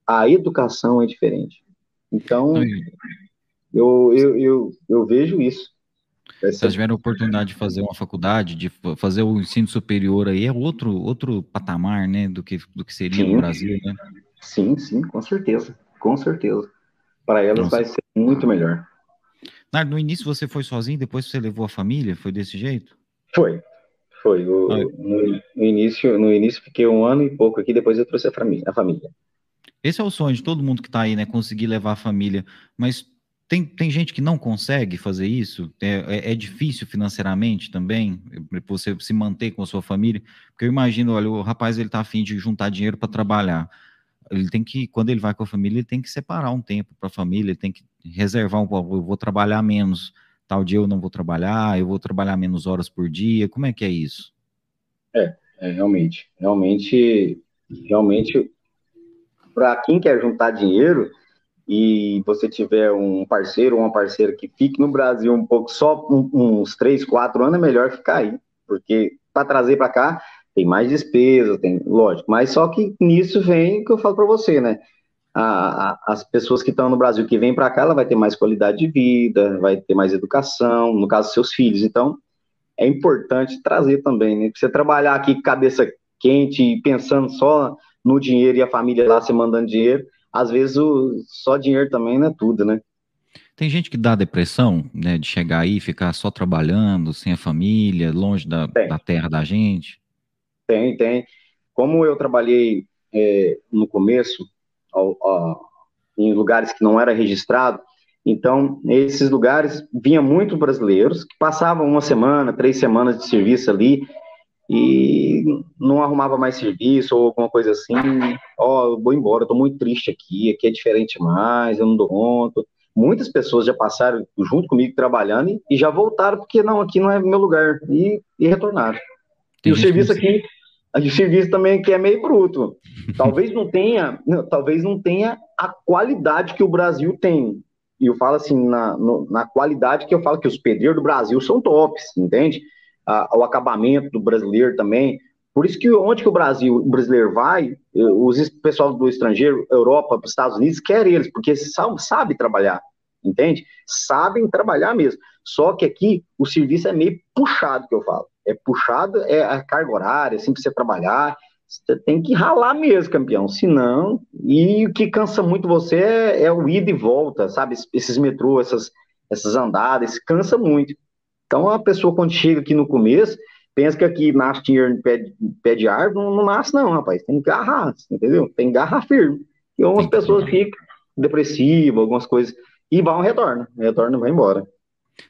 S2: A educação é diferente. Então, eu, eu, eu, eu vejo isso.
S1: Vocês tiveram a oportunidade de fazer uma faculdade, de fazer o ensino superior aí, é outro, outro patamar, né, do que, do que seria sim, no Brasil, né?
S2: Sim, sim, com certeza, com certeza. Para elas Nossa. vai ser muito melhor.
S1: no início você foi sozinho, depois você levou a família, foi desse jeito?
S2: Foi, foi. O, no, no, início, no início fiquei um ano e pouco aqui, depois eu trouxe a família. A família.
S1: Esse é o sonho de todo mundo que está aí, né? Conseguir levar a família. Mas tem, tem gente que não consegue fazer isso? É, é, é, difícil financeiramente também, você se manter com a sua família? Porque eu imagino, olha, o rapaz ele tá afim de juntar dinheiro para trabalhar. ele tem que, quando ele vai com a família, ele tem que separar um tempo para a família, ele tem que reservar um pouco, eu vou trabalhar menos, tal dia eu não vou trabalhar, eu vou trabalhar menos horas por dia, como é que é isso?
S2: É, é realmente, realmente, realmente, para quem quer juntar dinheiro e você tiver um parceiro ou uma parceira que fique no Brasil um pouco, só uns três, quatro anos, é melhor ficar aí, porque para trazer para cá tem mais despesas, tem, lógico, mas só que nisso vem o que eu falo para você, né? A, a, as pessoas que estão no Brasil que vêm para cá, ela vai ter mais qualidade de vida, vai ter mais educação, no caso seus filhos. Então, é importante trazer também, né? Você trabalhar aqui cabeça quente pensando só no dinheiro e a família lá se mandando dinheiro, às vezes o, só dinheiro também não é tudo, né?
S1: Tem gente que dá depressão, né, de chegar aí e ficar só trabalhando, sem a família, longe da, da terra da gente.
S2: Tem, tem. Como eu trabalhei é, no começo, ao, ao, em lugares que não era registrado, então, esses lugares vinha muito brasileiros que passavam uma semana, três semanas de serviço ali e não arrumava mais serviço ou alguma coisa assim. Ó, oh, vou embora, estou muito triste aqui, aqui é diferente mais, eu não dou conta. Muitas pessoas já passaram junto comigo trabalhando e, e já voltaram porque não, aqui não é meu lugar e, e retornaram. Tem e o serviço aqui, o serviço também que é meio bruto. Talvez não tenha, talvez não tenha a qualidade que o Brasil tem. E eu falo assim, na, no, na qualidade que eu falo que os pedreiros do Brasil são tops, entende? Ah, o acabamento do brasileiro também. Por isso que onde que o Brasil, o brasileiro vai, os pessoal do estrangeiro, Europa, Estados Unidos, querem eles, porque sabem sabe trabalhar, entende? Sabem trabalhar mesmo. Só que aqui o serviço é meio puxado, que eu falo é puxado, é a carga horária, assim, pra você trabalhar, você tem que ralar mesmo, campeão, senão, e o que cansa muito você é, é o ida e volta, sabe, esses metrô, essas, essas andadas, cansa muito. Então, a pessoa, quando chega aqui no começo, pensa que aqui nasce dinheiro em pé, pé de árvore, não, não, nasce não, rapaz, tem que agarrar, entendeu? Tem que firme. E algumas pessoas ficam depressivas, algumas coisas, e vão retorno, retorno vai embora.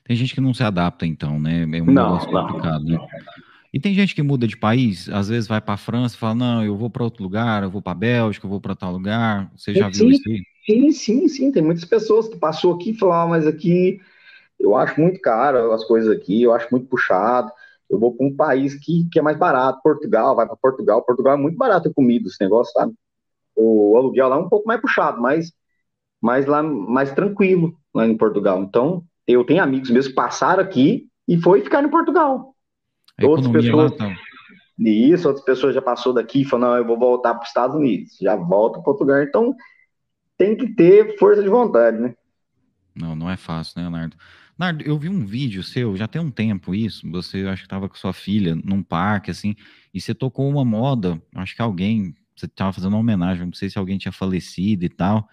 S1: Tem gente que não se adapta, então, né? É um não, negócio complicado, né? E tem gente que muda de país, às vezes vai para a França e fala: não, eu vou para outro lugar, eu vou para a Bélgica, eu vou para tal lugar. Você já sim, viu isso aí?
S2: Sim, sim, sim. Tem muitas pessoas que passou aqui e falaram: ah, mas aqui eu acho muito caro as coisas aqui, eu acho muito puxado. Eu vou para um país que, que é mais barato, Portugal, vai para Portugal. Portugal é muito barato a comida, esse negócio, sabe? O aluguel lá é um pouco mais puxado, mas, mas lá mais tranquilo, lá em Portugal. Então, eu tenho amigos meus que passaram aqui e foi ficar em Portugal.
S1: A outras pessoas. Lá, então.
S2: Isso, outras pessoas já passou daqui e falaram, não, eu vou voltar para os Estados Unidos. Já volta para Portugal. Então, tem que ter força de vontade, né?
S1: Não, não é fácil, né, Leonardo? Leonardo, eu vi um vídeo seu, já tem um tempo isso, você acho que estava com sua filha num parque, assim, e você tocou uma moda, acho que alguém, você estava fazendo uma homenagem, não sei se alguém tinha falecido e tal,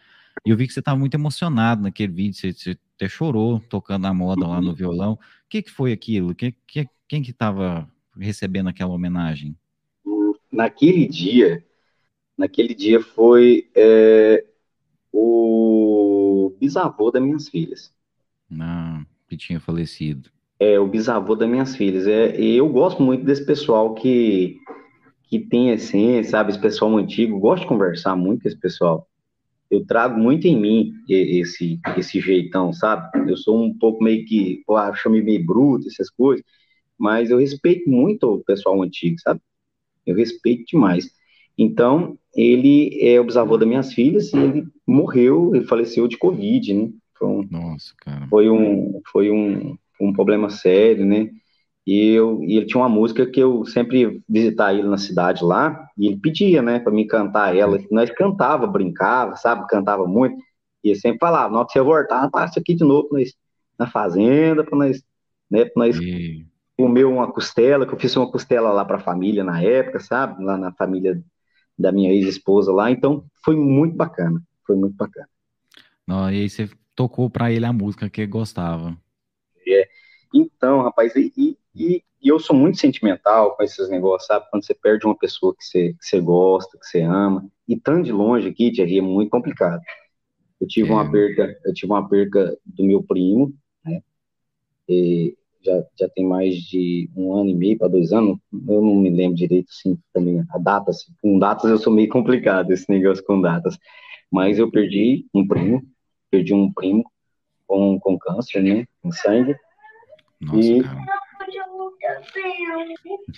S1: e eu vi que você estava muito emocionado naquele vídeo, você, você até chorou tocando a moda lá no violão. O que, que foi aquilo? Que, que, quem que estava recebendo aquela homenagem?
S2: Naquele dia, naquele dia foi é, o bisavô das minhas filhas.
S1: Ah, que tinha falecido.
S2: É, o bisavô das minhas filhas. É, eu gosto muito desse pessoal que, que tem essência, sabe? Esse pessoal antigo. Gosto de conversar muito com esse pessoal eu trago muito em mim esse esse jeitão, sabe? Eu sou um pouco meio que, pô, chame meio bruto, essas coisas, mas eu respeito muito o pessoal antigo, sabe? Eu respeito demais. Então, ele é o bisavô das minhas filhas e ele morreu, ele faleceu de Covid, né?
S1: Foi um, Nossa, cara.
S2: Foi um, foi um, um problema sério, né? E, eu, e ele tinha uma música que eu sempre visitar ele na cidade lá, e ele pedia, né, para mim cantar ela. Nós cantava, brincava, sabe, cantava muito. E ele sempre falava, na hora que você voltar, passa aqui de novo nós, na fazenda, para nós, né, pra nós e... comer uma costela, que eu fiz uma costela lá para a família na época, sabe, lá na família da minha ex-esposa lá. Então, foi muito bacana, foi muito bacana.
S1: Não, e aí você tocou para ele a música que ele gostava.
S2: É. Então, rapaz, e, e, e, eu sou muito sentimental com esses negócios, sabe? Quando você perde uma pessoa que você, que você gosta, que você ama, e tão de longe aqui, Thierry, é muito complicado. Eu tive é. uma perca, eu tive uma perca do meu primo, né? E já, já tem mais de um ano e meio para dois anos, eu não me lembro direito, assim, também, a data, assim, com datas eu sou meio complicado, esse negócio com datas, mas eu perdi um primo, perdi um primo com, com câncer, né, com sangue,
S1: Nossa, e, cara.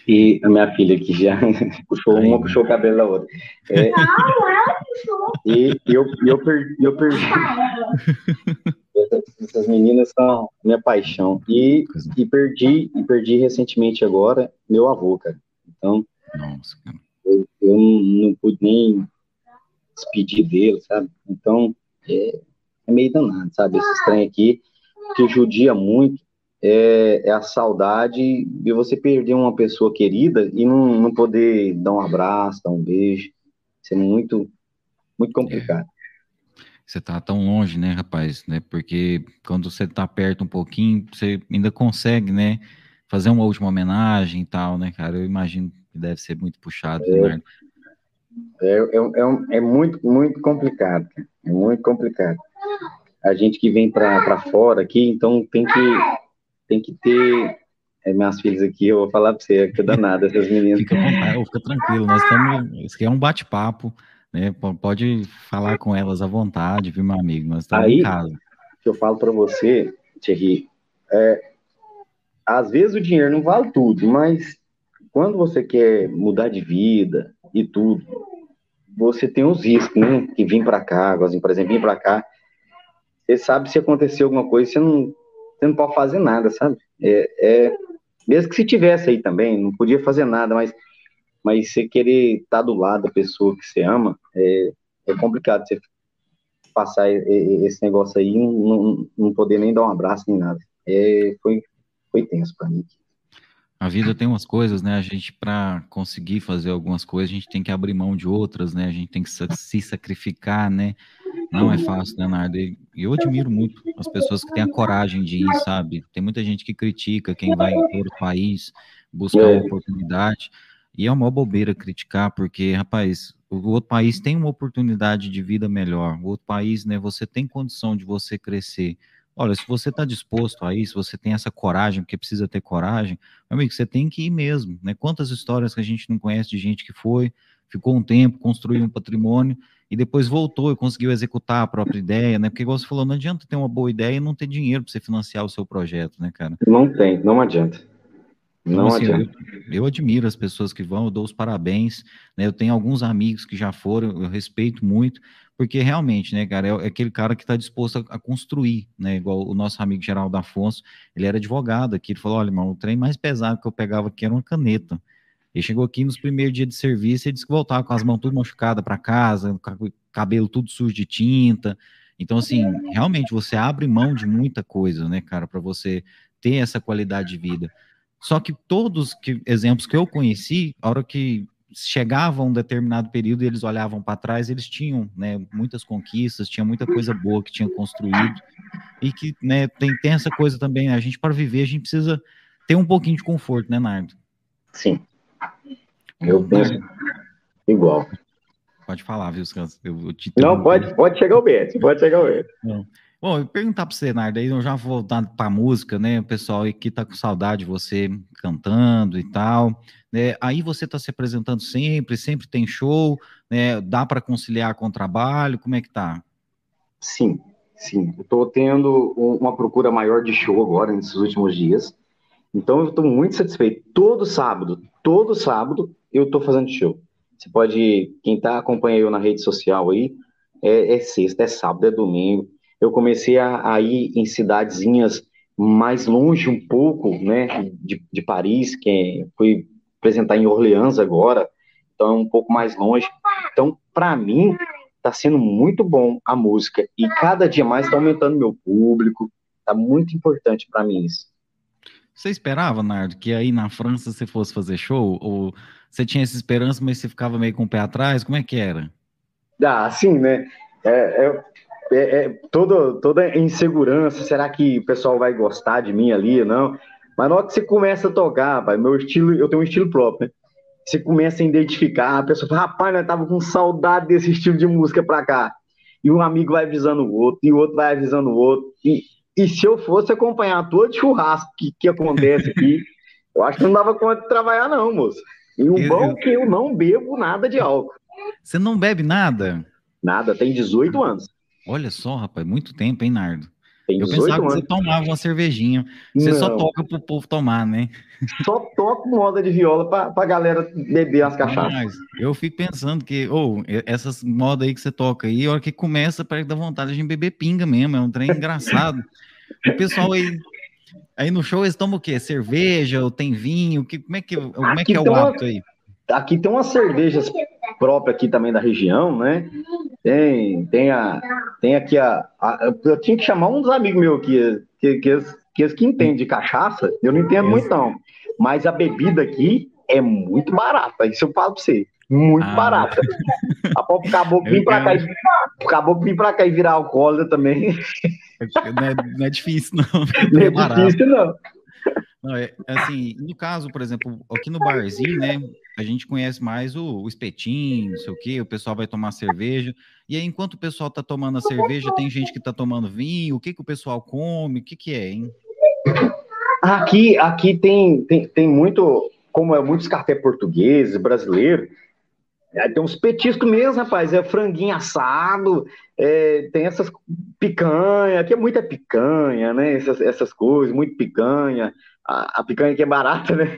S2: E a minha filha aqui já puxou uma, puxou o cabelo da outra. É, e eu, eu, perdi, eu perdi. Essas meninas são minha paixão. E, e perdi, e perdi recentemente agora meu avô, cara. Então, Nossa, cara. Eu, eu não, não pude nem despedir dele, sabe? Então, é, é meio danado, sabe? Esse trem aqui, que judia muito é, é, a saudade de você perder uma pessoa querida e não, não poder dar um abraço, dar um beijo. Isso é muito, muito complicado. É.
S1: Você tá tão longe, né, rapaz, né? Porque quando você tá perto um pouquinho, você ainda consegue, né, fazer uma última homenagem e tal, né, cara? Eu imagino que deve ser muito puxado,
S2: é, né? É, é, é, é, muito, muito complicado, é muito complicado. A gente que vem para fora aqui, então tem que tem que ter é, minhas filhas aqui, eu vou falar para você, que danada essas meninas.
S1: Fica, fica tranquilo, nós estamos, isso aqui é um bate-papo, né, pode falar com elas à vontade, viu, meu amigo, nós estamos Aí, em casa.
S2: que eu falo para você, Thierry, é, às vezes o dinheiro não vale tudo, mas quando você quer mudar de vida e tudo, você tem os riscos, né, que vir para cá, por exemplo, vir para cá, você sabe se acontecer alguma coisa, você não você não pode fazer nada, sabe? É, é, mesmo que se tivesse aí também, não podia fazer nada, mas, mas você querer estar tá do lado da pessoa que você ama, é, é complicado você passar esse negócio aí não, não, poder nem dar um abraço nem nada. É, foi, foi tenso para mim.
S1: A vida tem umas coisas, né? A gente, para conseguir fazer algumas coisas, a gente tem que abrir mão de outras, né? A gente tem que se sacrificar, né? Não é fácil, Leonardo. E eu admiro muito as pessoas que têm a coragem de ir, sabe? Tem muita gente que critica quem vai em outro país buscar uma oportunidade. E é uma bobeira criticar, porque, rapaz, o outro país tem uma oportunidade de vida melhor. O outro país, né, você tem condição de você crescer. Olha, se você está disposto a isso, você tem essa coragem, porque precisa ter coragem, meu amigo, você tem que ir mesmo, né? Quantas histórias que a gente não conhece de gente que foi, ficou um tempo, construiu um patrimônio e depois voltou e conseguiu executar a própria ideia, né? Porque, igual você falou, não adianta ter uma boa ideia e não ter dinheiro para você financiar o seu projeto, né, cara?
S2: Não tem, não adianta. Não então, assim, adianta.
S1: Eu, eu, admiro as pessoas que vão, eu dou os parabéns, né? Eu tenho alguns amigos que já foram, eu respeito muito, porque realmente, né, cara, é, é aquele cara que está disposto a, a, construir, né, igual o nosso amigo Geraldo Afonso, ele era advogado aqui, ele falou, olha, irmão, o trem mais pesado que eu pegava aqui era uma caneta, ele chegou aqui nos primeiros dias de serviço e disse que voltava com as mãos tudo machucadas para casa, cabelo tudo sujo de tinta, então, assim, realmente você abre mão de muita coisa, né, cara, para você ter essa qualidade de vida. Só que todos que exemplos que eu conheci, a hora que chegava um determinado período e eles olhavam para trás, eles tinham né, muitas conquistas, tinha muita coisa boa que tinha construído, e que né, tem, tem essa coisa também, a gente para viver, a gente precisa ter um pouquinho de conforto, né, Nardo?
S2: Sim. Eu penso igual.
S1: Pode falar, viu,
S2: eu, eu Não, pode, pode chegar o Beto, pode chegar o Beto.
S1: Bom, eu perguntar para você, Nardo, aí eu já vou voltar para a música, né? O pessoal aqui tá com saudade de você cantando e tal. Né? Aí você está se apresentando sempre, sempre tem show, né? Dá para conciliar com o trabalho? Como é que tá?
S2: Sim, sim. Estou tendo uma procura maior de show agora nesses últimos dias. Então eu estou muito satisfeito. Todo sábado, todo sábado eu estou fazendo show. Você pode, quem está acompanhando eu na rede social aí, é, é sexta, é sábado, é domingo eu comecei a, a ir em cidadezinhas mais longe um pouco, né, de, de Paris, que fui apresentar em Orleans agora, então é um pouco mais longe. Então, para mim, está sendo muito bom a música e cada dia mais está aumentando meu público. Está muito importante para mim isso.
S1: Você esperava, Nardo, que aí na França você fosse fazer show? Ou você tinha essa esperança, mas você ficava meio com o pé atrás? Como é que era?
S2: Ah, sim, né? É, é, é, é, toda, toda insegurança, será que o pessoal vai gostar de mim ali, não? Mas na hora que você começa a tocar, rapaz, meu estilo, eu tenho um estilo próprio, né? Você começa a identificar, a pessoa fala, rapaz, nós tava com saudade desse estilo de música pra cá. E um amigo vai avisando o outro, e o outro vai avisando o outro, e, E se eu fosse acompanhar todo churrasco que, que acontece aqui, eu acho que não dava conta de trabalhar, não, moço. E o eu, bom é que eu não bebo nada de álcool.
S1: Você não bebe nada?
S2: Nada, tem 18 anos.
S1: Olha só, rapaz, muito tempo, hein, Nardo? Eu pensava anos. que você tomava uma cervejinha. Você não. só toca pro povo tomar, né?
S2: Só toco moda de viola pra, pra galera beber as cachaças. Mas
S1: eu fico pensando que, ou, oh, essas modas aí que você toca aí, a hora que começa, parece dar vontade de beber pinga mesmo. É um trem engraçado. o pessoal aí. Aí no show eles tomam o quê? Cerveja ou tem vinho? Que, como é que, como é, que é o hábito aí?
S2: Aqui tem umas cervejas próprias aqui também da região, né? Tem, tem, a, tem aqui a, a, Eu tinha que chamar um dos amigos meus aqui, que, que, que, que, que entende de cachaça, eu não entendo muito, não. Mas a bebida aqui é muito barata, isso eu falo pra você. Muito ah. barata. Acabou que vim pra cá, acabou que vim pra cá e virar alcoólatra também.
S1: Não é, não é difícil, não.
S2: Não é, é difícil, não.
S1: Não, é assim, no caso, por exemplo, aqui no barzinho, né? A gente conhece mais o, o espetinho, não sei o quê, o pessoal vai tomar cerveja. E aí, enquanto o pessoal tá tomando a cerveja, tem gente que tá tomando vinho, o que que o pessoal come, o que que é, hein?
S2: Aqui, aqui tem, tem, tem muito, como é muitos café portugueses, brasileiro, é, tem uns petiscos mesmo, rapaz. É franguinho assado, é, tem essas picanha, aqui é muita picanha, né? Essas, essas coisas, muito picanha. A, a picanha aqui é barata, né?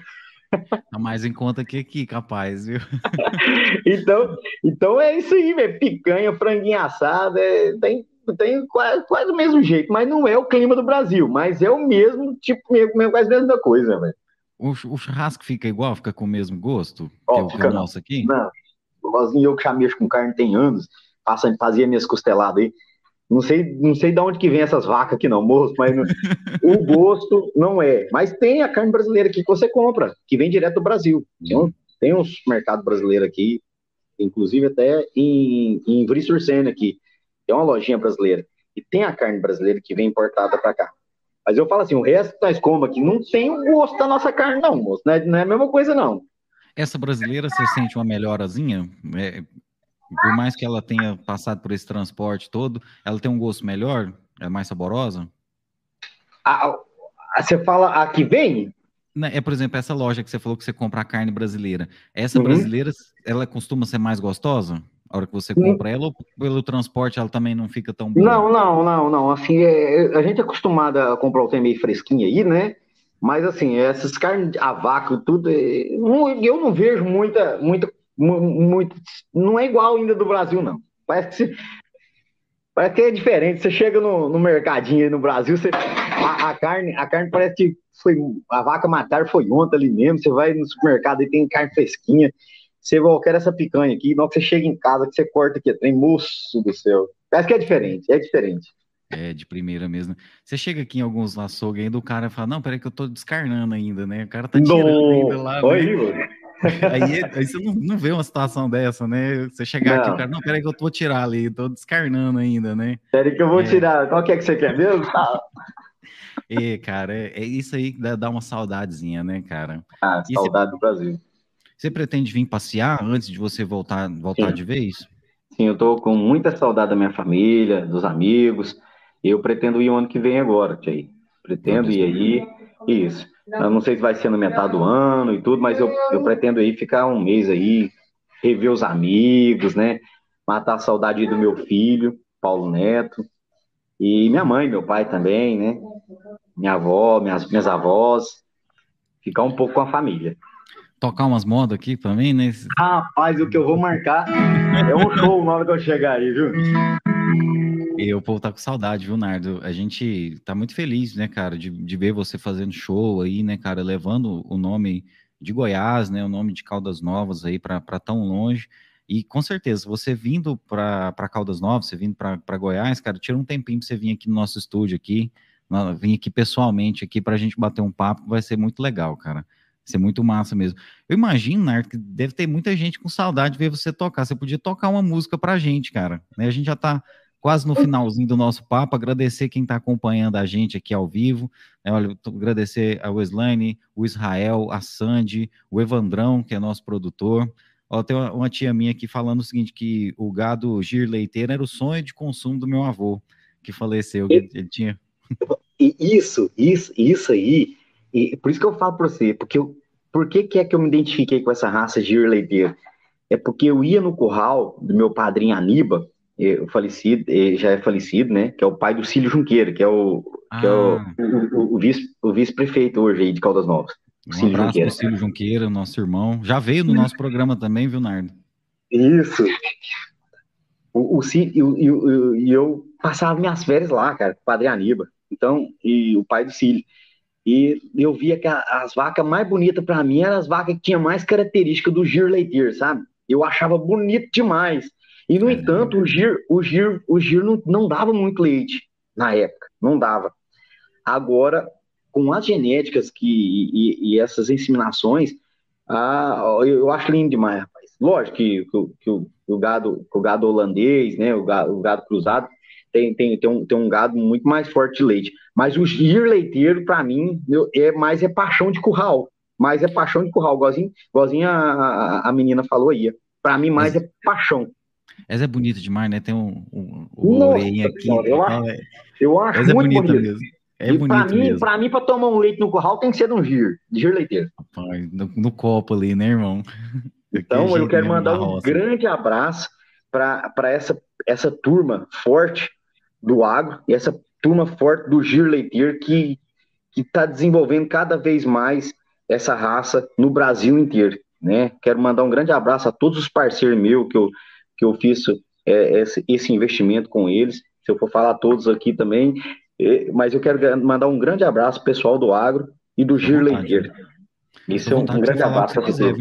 S1: Tá mais em conta que aqui, capaz, viu?
S2: então, então é isso aí, velho. Picanha, franguinho assado, é, tem, tem quase, quase o mesmo jeito, mas não é o clima do Brasil, mas é o mesmo, tipo, mesmo, quase a mesma coisa, velho. O,
S1: o churrasco fica igual, fica com o mesmo gosto? Que é o, nosso aqui?
S2: Não, eu que já mexo com carne tem anos, passando, fazia minhas costeladas aí. Não sei, não sei de onde que vem essas vacas aqui não, moço, mas o gosto não é. Mas tem a carne brasileira aqui que você compra, que vem direto do Brasil. Então, tem um mercado brasileiro aqui, inclusive até em, em Vrissursen aqui, tem uma lojinha brasileira. E tem a carne brasileira que vem importada para cá. Mas eu falo assim, o resto nós comemos aqui não tem o gosto da nossa carne não, moço. Não é, não é a mesma coisa não.
S1: Essa brasileira, você sente uma melhorazinha? É, por mais que ela tenha passado por esse transporte todo, ela tem um gosto melhor? É mais saborosa?
S2: A, a, você fala a que vem?
S1: Né, é, por exemplo, essa loja que você falou que você compra a carne brasileira. Essa uhum. brasileira, ela costuma ser mais gostosa? A hora que você compra ela, ou pelo transporte ela também não fica tão boa?
S2: Não, não, não, não. Assim, é, a gente é acostumado a comprar o trem meio fresquinho aí, né? Mas assim, essas carnes a vácuo, tudo, é, eu não vejo muita, muita, muito, não é igual ainda do Brasil, não. Parece que, parece que é diferente. Você chega no, no mercadinho aí no Brasil, você, a, a, carne, a carne parece que foi a vaca matar foi ontem ali mesmo. Você vai no supermercado e tem carne fresquinha. Você vai, quer essa picanha aqui. Na hora que você chega em casa, que você corta aqui, tem moço do céu. Parece que é diferente, é diferente.
S1: É, de primeira mesmo. Você chega aqui em alguns açougues ainda, o cara fala, não, peraí que eu tô descarnando ainda, né? O cara tá tirando ainda lá. Oi, né? Aí, aí, você não, não vê uma situação dessa, né? Você chegar não. aqui, o cara, não, peraí que eu tô tirar ali, tô descarnando ainda, né?
S2: Peraí que eu vou é. tirar. Qual que é que você quer mesmo?
S1: E, cara, é, é, isso aí que dá, dá uma saudadezinha, né, cara?
S2: Ah, saudade do Brasil.
S1: Você pretende vir passear antes de você voltar, voltar de vez?
S2: Sim, eu tô com muita saudade da minha família, dos amigos. Eu pretendo ir o ano que vem agora, Tchê. Pretendo ir aí. Isso. Eu não sei se vai ser no metade do ano e tudo, mas eu, eu pretendo aí ficar um mês aí, rever os amigos, né? Matar a saudade do meu filho, Paulo Neto. E minha mãe, meu pai também, né? Minha avó, minhas, minhas avós. Ficar um pouco com a família.
S1: Tocar umas modas aqui também, né?
S2: Rapaz, o que eu vou marcar é um show na hora que eu chegar aí, viu?
S1: E o povo tá com saudade, viu, Nardo? A gente tá muito feliz, né, cara, de, de ver você fazendo show aí, né, cara, levando o nome de Goiás, né, o nome de Caldas Novas aí para tão longe. E com certeza, você vindo para Caldas Novas, você vindo para Goiás, cara, tira um tempinho para você vir aqui no nosso estúdio aqui, vir aqui pessoalmente aqui para a gente bater um papo, vai ser muito legal, cara. Vai ser muito massa mesmo. Eu imagino, Nardo, que deve ter muita gente com saudade de ver você tocar. Você podia tocar uma música pra gente, cara. Né? A gente já tá quase no finalzinho do nosso papo, agradecer quem está acompanhando a gente aqui ao vivo, né, olha, agradecer a Weslane, o Israel, a Sandy, o Evandrão, que é nosso produtor, ó, tem uma, uma, tia minha aqui falando o seguinte, que o gado gir leiteiro era o sonho de consumo do meu avô, que faleceu, ele tinha...
S2: isso, isso, isso aí, e por isso que eu falo para você, porque eu, por que, que é que eu me identifiquei com essa raça de leiteiro? É porque eu ia no curral do meu padrinho Aníbal, o falecido, ele já é falecido, né? Que é o pai do Cílio Junqueira, que é o, ah. que é o, ah. o, o, vice, o vice-prefeito hoje aí de Caldas Novas.
S1: Um Cílio abraço Junqueira. pro Cílio Junqueira, nosso irmão. Já veio no nosso programa também, viu, Nardo?
S2: Isso. O, o Cílio, e eu, eu, passava minhas férias lá, cara, com o Padre Aníbal. Então, e o pai do Cílio. E eu via que as vacas mais bonitas para mim eram as vacas que tinham mais característica do giro leiteiro, sabe? Eu achava bonito demais. E, no entanto, o giro, o giro, o giro não, não dava muito leite na época, não dava. Agora, com as genéticas que, e, e essas inseminações, ah, eu acho lindo demais, rapaz. Lógico que, que, que o, o, gado, o gado holandês, né, o gado, o gado cruzado, tem, tem, tem, um, tem um gado muito mais forte de leite. Mas o giro leiteiro, para mim, é mais é paixão de curral. Mais é paixão de curral, igualzinho, igualzinho a, a, a menina falou aí. Para mim, mais é paixão.
S1: Essa é bonita demais, né? Tem um, um, um orelhinho aqui.
S2: Senhora, eu, acho, é, eu acho Essa é muito é bonita bonito. mesmo. É e bonito pra mim, mesmo. Pra mim, pra tomar um leite no curral, tem que ser de um giro, de giro leiteiro.
S1: Rapaz, no, no, copo ali, né, irmão?
S2: Então, eu quero mandar um grande abraço para essa, essa turma forte do agro e essa turma forte do giro leiteiro que está desenvolvendo cada vez mais essa raça no Brasil inteiro. Né? Quero mandar um grande abraço a todos os parceiros meus que eu, que eu fiz é, esse, esse investimento com eles. Se eu for falar todos aqui também, é, mas eu quero mandar um grande abraço pessoal do agro e do Gir Leiteiro. Isso é um, grande abraço para você.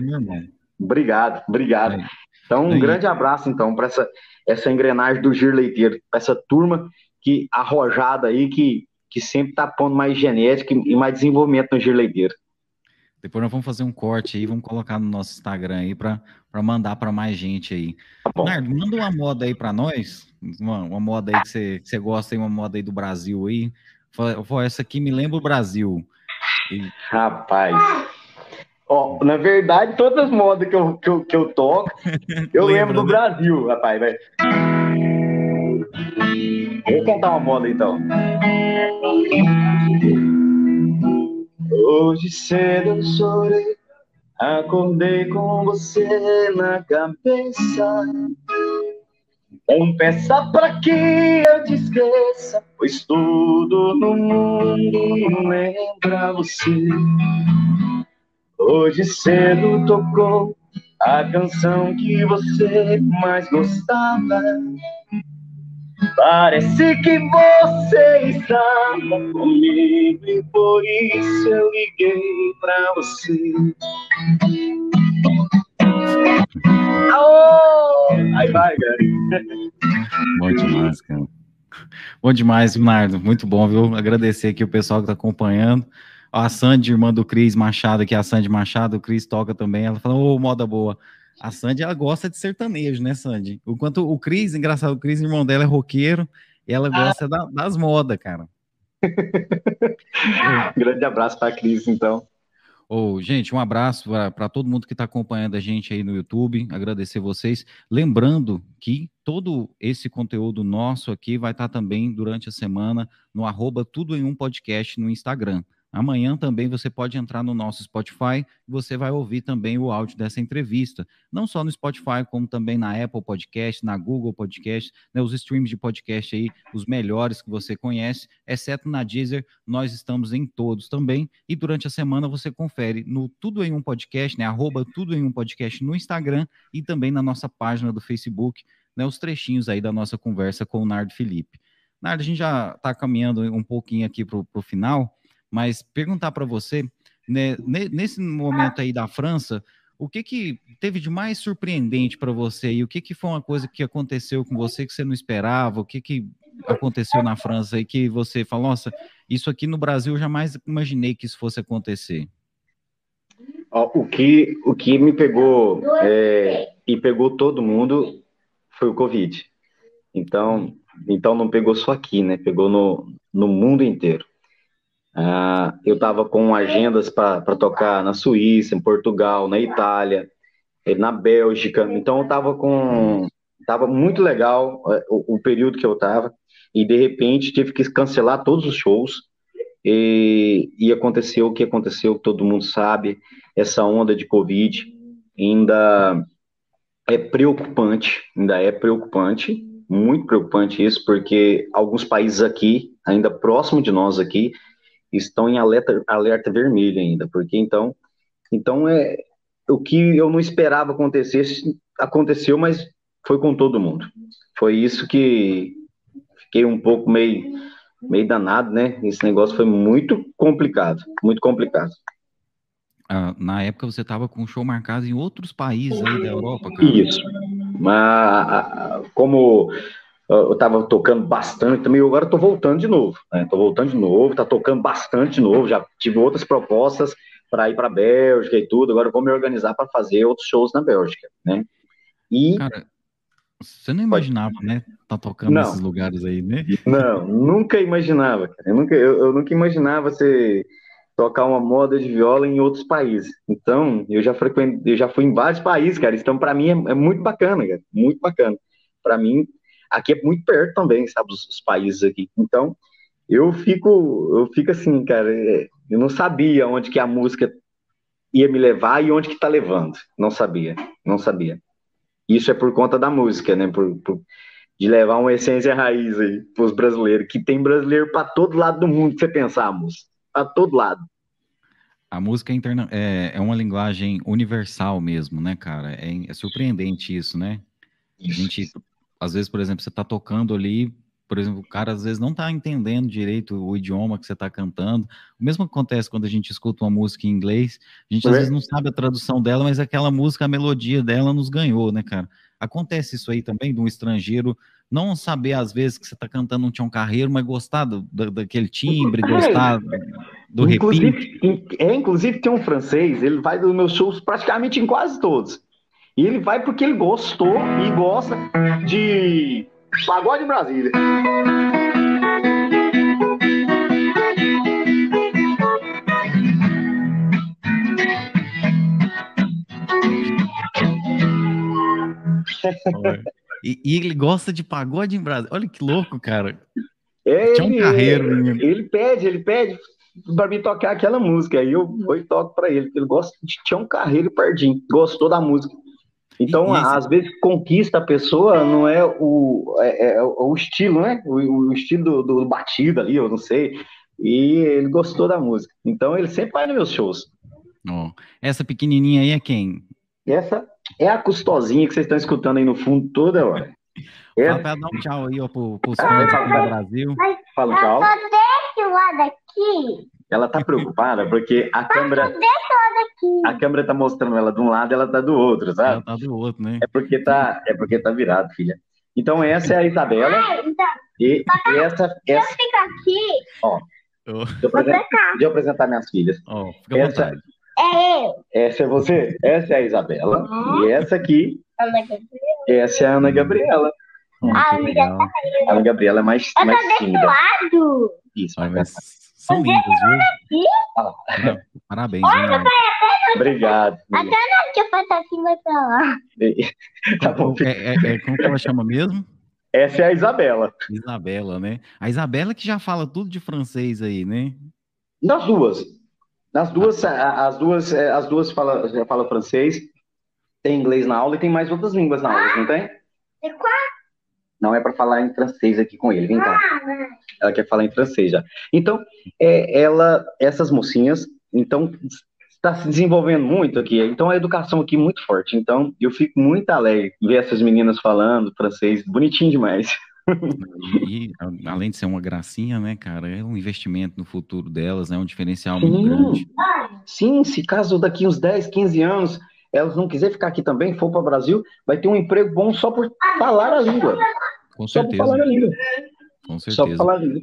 S2: Obrigado, obrigado. É. Então, um grande abraço, então, para essa, essa engrenagem do Gir Leiteiro, para essa turma que arrojada aí, que, que sempre está pondo mais genética e mais desenvolvimento no Gir Leiteiro.
S1: Depois nós vamos fazer um corte aí, vamos colocar no nosso Instagram aí para mandar para mais gente aí. Tá Nardo, manda uma moda aí para nós, uma, uma, moda aí que você, que você gosta aí, uma moda aí do Brasil aí. Essa aqui me lembra o Brasil.
S2: E... Rapaz, ó, na verdade, todas as modas que eu, que eu, que eu toco, eu lembro do né? Brasil, rapaz, vai. Vou contar uma moda então. Hoje cedo eu chorei, acordei com você na cabeça. Não peça pra que eu te esqueça, pois tudo no mundo lembra você. Hoje cedo tocou a canção que você mais gostava. Parece que você estava comigo e por isso eu liguei pra você. Aô! Aí vai, cara.
S1: Bom demais, cara. Bom demais, Leonardo. Muito bom, viu? Agradecer aqui o pessoal que está acompanhando. A Sandy, irmã do Cris Machado, que é a Sandy Machado, o Cris toca também. Ela falou, ô, oh, moda boa. A Sandy, ela gosta de sertanejo, né, Sandy? Enquanto o Cris, engraçado, o Cris, irmão dela, é roqueiro, e ela ah. gosta ah. da, das modas, cara.
S2: Grande abraço para a Cris, então.
S1: Oh, gente, um abraço para todo mundo que está acompanhando a gente aí no YouTube, agradecer vocês. Lembrando que todo esse conteúdo nosso aqui vai estar tá também durante a semana no arroba Tudo em Um Podcast no Instagram. Amanhã também você pode entrar no nosso Spotify e você vai ouvir também o áudio dessa entrevista. Não só no Spotify, como também na Apple Podcast, na Google Podcast, né, os streams de podcast aí, os melhores que você conhece, exceto na Deezer, nós estamos em todos também. E durante a semana você confere no Tudo em Um Podcast, né? Arroba Tudo em Um Podcast no Instagram e também na nossa página do Facebook, né? Os trechinhos aí da nossa conversa com o Nardo Felipe. Nardo, a gente já está caminhando um pouquinho aqui para o final. Mas perguntar para você, né, nesse momento aí da França, o que que teve de mais surpreendente para você e o que que foi uma coisa que aconteceu com você que você não esperava? O que que aconteceu na França e que você falou, nossa, isso aqui no Brasil eu jamais imaginei que isso fosse acontecer?
S2: O que, o que me pegou é, e pegou todo mundo foi o Covid. Então, então não pegou só aqui, né? Pegou no, no mundo inteiro. Ah, eu estava com agendas para tocar na Suíça, em Portugal, na Itália, eh, na Bélgica. Então eu estava com, tava muito legal eh, o, o período que eu estava e de repente tive que cancelar todos os shows E, e aconteceu o que aconteceu, todo mundo sabe, essa onda de Covid ainda é preocupante, ainda é preocupante, muito preocupante isso, porque alguns países aqui, ainda próximo de nós aqui, estão em alerta, alerta vermelho ainda, porque então, então é o que eu não esperava acontecer, aconteceu, mas foi com todo mundo. Foi isso que fiquei um pouco meio, meio danado, né? Esse negócio foi muito complicado, muito complicado.
S1: Ah, na época você estava com um show marcado em outros países aí da Europa, cara.
S2: Isso. Mas como eu estava tocando bastante também, agora estou voltando de novo. Estou né? voltando de novo, tá tocando bastante de novo. Já tive outras propostas para ir para a Bélgica e tudo. Agora vou me organizar para fazer outros shows na Bélgica, né?
S1: E Cara, você não imaginava, Pode... né? Tá tocando não. nesses lugares aí, né?
S2: Não, nunca imaginava, cara. Eu nunca, eu, eu nunca imaginava ser tocar uma moda de viola em outros países. Então, eu já frequentei, eu já fui em vários países, cara. Então, para mim é, é, muito bacana, cara. Muito bacana. Para mim, aqui é muito perto também, sabe, os, os, países aqui. Então, eu fico, eu fico assim, cara. É, eu não sabia onde que a música ia me levar e onde que tá levando. Não sabia, não sabia. Isso é por conta da música, né? Por, por de levar uma essência raiz aí pros brasileiros, que tem brasileiro para todo lado do mundo, se você pensar, moço a todo lado.
S1: A música é, interna é, é uma linguagem universal mesmo, né, cara? É, é surpreendente isso, né? Isso. A gente, às vezes, por exemplo, você está tocando ali, por exemplo, o cara às vezes não está entendendo direito o idioma que você está cantando. O mesmo acontece quando a gente escuta uma música em inglês, a gente às é. vezes não sabe a tradução dela, mas aquela música, a melodia dela nos ganhou, né, cara? Acontece isso aí também de um estrangeiro não saber, às vezes, que você está cantando um Tião Carreiro, mas gostar do, do, daquele timbre, gostar do
S2: inclusive, É, inclusive tem um francês, ele vai dos meus shows praticamente em quase todos. E ele vai porque ele gostou e gosta de pagode Brasília.
S1: E, e, ele gosta de pagode em Brasília. Olha que louco, cara. É, Tinha um carreiro,
S2: menino. Ele pede, ele pede para mim tocar aquela música. Aí eu vou e toco para ele. Ele gosta de um carreiro e Pardinho. Gostou da música. Então, esse... às vezes, conquista a pessoa não é o, é, é, é o estilo, né? O, o estilo do, do, batido ali, eu não sei. E ele gostou da música. Então, ele sempre vai nos meus shows.
S1: Oh. Essa pequenininha aí é quem?
S2: Essa é a custosinha que vocês estão escutando aí no fundo toda hora.
S1: É. Fala pra dar um tchau aí, ó, pro, pros fãs aqui do Brasil.
S2: Fala um tchau. Eu só desse lado aqui. Ela tá preocupada porque a câmera. Lado aqui. A câmera tá mostrando ela de um lado e ela tá do outro, sabe? Ela
S1: tá do outro, né?
S2: É porque tá, é porque tá virado, filha. Então essa é a Isabela. Ah, então, e, e essa, essa. Eu fico aqui. Ó. Oh. Deixa, eu apresentar, deixa eu apresentar minhas filhas.
S1: Oh, fica essa, vontade.
S2: É eu. Essa é você? Essa é a Isabela. Uhum. E essa aqui. Ana Gabriela. Essa é a Ana Gabriela.
S1: Hum, a Ana Gabriela.
S2: A Ana Gabriela é mais, eu mais tímida.
S1: Lado. Isso, mas são lindas, viu? Ah. Parabéns, Olha, hein,
S2: Obrigado.
S3: Até não que eu assim, vai pra lá.
S1: tá bom. É, é, é, como que ela chama mesmo?
S2: Essa é a Isabela.
S1: Isabela, né? A Isabela que já fala tudo de francês aí, né?
S2: Nas duas. Nas duas, as duas, é, as duas fala, já fala francês, tem inglês na aula e tem mais outras línguas na aula, não tem? Não é para falar em francês aqui com ele, vem cá. Ela quer falar em francês já. Então, é, ela, essas mocinhas, então está se desenvolvendo muito aqui. Então a educação aqui é muito forte. Então eu fico muito alegre ver essas meninas falando francês, bonitinho demais.
S1: E, além de ser uma gracinha, né, cara, é um investimento no futuro delas, é né, um diferencial Sim. muito grande.
S2: Sim, se caso daqui uns 10, 15 anos elas não quiserem ficar aqui também, for para o Brasil, vai ter um emprego bom só por falar a língua.
S1: Com certeza. Só por falar a língua. Com certeza. Só por falar a língua.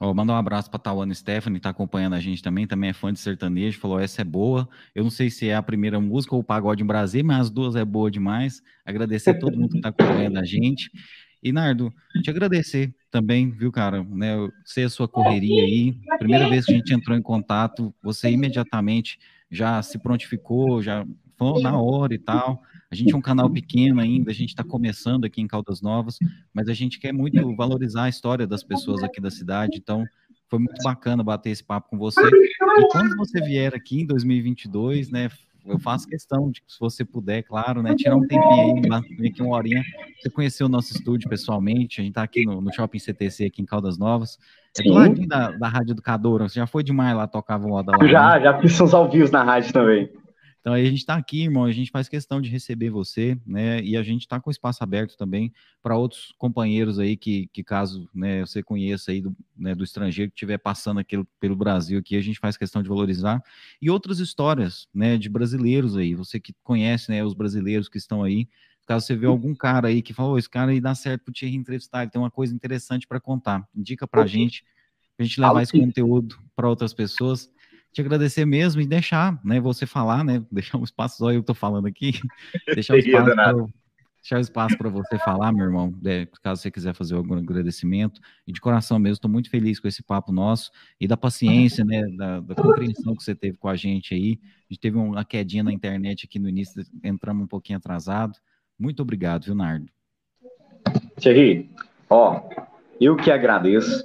S1: Ó, mandar um abraço para Tawana Stephanie, tá acompanhando a gente também, também é fã de sertanejo, falou, essa é boa. Eu não sei se é a primeira música ou o Pagode em Brasília, mas as duas é boa demais. Agradecer a todo mundo que está acompanhando a gente. E, Nardo, te agradecer também, viu, cara, né, eu sei a sua correria aí, primeira vez que a gente entrou em contato, você imediatamente já se prontificou, já falou na hora e tal, a gente é um canal pequeno ainda, a gente está começando aqui em Caldas Novas, mas a gente quer muito valorizar a história das pessoas aqui da cidade, então, Foi muito bacana bater esse papo com você. E quando você vier aqui em 2022, né, eu faço questão de que, se você puder, claro, né, tirar um tempinho aí, aqui uma horinha, você conhecer o nosso estúdio pessoalmente, a gente está aqui no, no, Shopping CTC, aqui em Caldas Novas, é do ladinho da, da Rádio Educadora, você já foi demais lá, tocava moda lá?
S2: Já, né? já fiz uns ao vivo na rádio também.
S1: Então aí a gente está aqui, irmão, a gente faz questão de receber você, né? E a gente está com espaço aberto também para outros companheiros aí que, que caso né, você conheça aí do, né, do estrangeiro que estiver passando aqui pelo Brasil aqui, a gente faz questão de valorizar. E outras histórias, né, de brasileiros aí, você que conhece, né, os brasileiros que estão aí, caso você vê algum cara aí que falou, oh, esse cara aí dá certo para o Thierry entrevistar, ele tem uma coisa interessante para contar, indica para a gente, a gente levar esse conteúdo para outras pessoas te agradecer mesmo e deixar, né, você falar, né, deixar um espaço, só eu tô falando aqui, deixar um espaço pra, deixar espaço para você falar, meu irmão, né, caso você quiser fazer algum agradecimento, e de coração mesmo, estou muito feliz com esse papo nosso, e da paciência, né, da, da, compreensão que você teve com a gente aí, a gente teve uma quedinha na internet aqui no início, entramos um pouquinho atrasado, muito obrigado, viu, Nardo?
S2: Thierry, ó, eu que agradeço,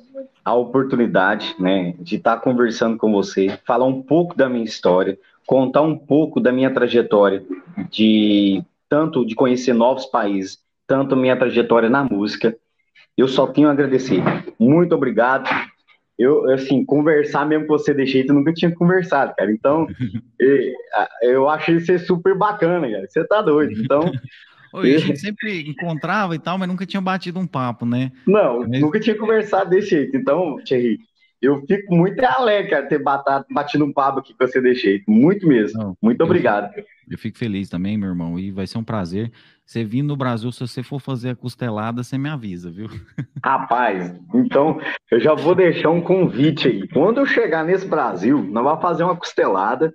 S2: a oportunidade, né, de estar tá conversando com você, falar um pouco da minha história, contar um pouco da minha trajetória, de tanto de conhecer novos países, tanto minha trajetória na música. Eu só tenho a agradecer. Muito obrigado. Eu, assim, conversar mesmo com você de jeito, eu nunca tinha conversado, cara. Então, eu achei isso super bacana, cara. Você tá doido. Então,
S1: Oi, a gente sempre encontrava e tal, mas nunca tinha batido um papo, né?
S2: Não, nunca tinha conversado desse jeito. Então, Thierry, eu fico muito alegre, cara, ter batado, batido um papo aqui com você desse jeito. Muito mesmo. Não, muito obrigado.
S1: Eu, eu fico feliz também, meu irmão, e vai ser um prazer. Você vindo no Brasil, se você for fazer a costelada, você me avisa, viu?
S2: Rapaz, então eu já vou deixar um convite aí. Quando eu chegar nesse Brasil, nós vamos fazer uma costelada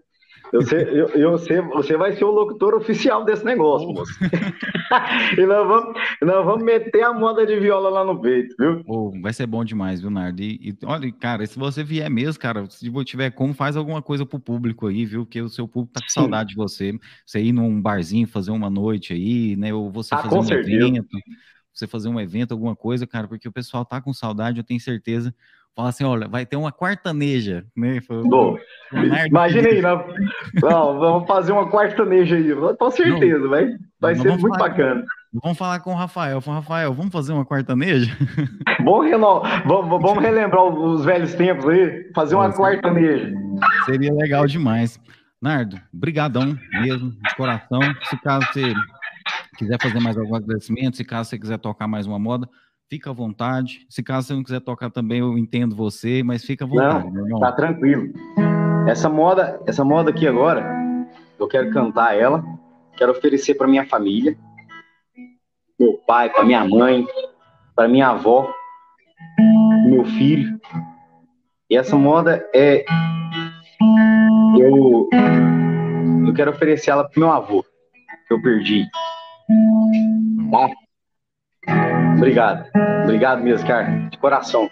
S2: eu sei, eu, eu sei, você vai ser o locutor oficial desse negócio, moço. e nós vamos, nós vamos meter a moda de viola lá no peito, viu?
S1: Oh, vai ser bom demais, viu, Nardo? E, e, olha, cara, se você vier mesmo, cara, se tiver como, faz alguma coisa pro público aí, viu? Que o seu público tá com Sim. saudade de você. Você ir num barzinho, fazer uma noite aí, né? Ou você ah, fazer um certeza. evento você fazer um evento, alguma coisa, cara, porque o pessoal tá com saudade, eu tenho certeza fala assim, olha, vai ter uma quartaneja, né?
S2: Bom, imagina aí, não, não, vamos fazer uma quartaneja aí, com certeza, não, vai, vai ser muito bacana.
S1: Vamos falar com o Rafael, com Rafael, vamos fazer uma quartaneja?
S2: Bom, vamos, vamos relembrar os velhos tempos aí, fazer uma quartaneja.
S1: Seria legal demais. Nardo, brigadão mesmo, de coração, se caso você quiser fazer mais algum agradecimento, se caso você quiser tocar mais uma moda, Fica à vontade. Se caso você não quiser tocar também, eu entendo você, mas fica à vontade,
S2: não. Tá tranquilo. Essa moda, essa moda aqui agora, eu quero cantar ela, quero oferecer para minha família, meu pai, para minha mãe, para minha avó, meu filho. E essa moda é eu eu quero oferecer ela pro meu avô, que eu perdi. Tá? Obrigado. Obrigado mesmo, cara. De coração.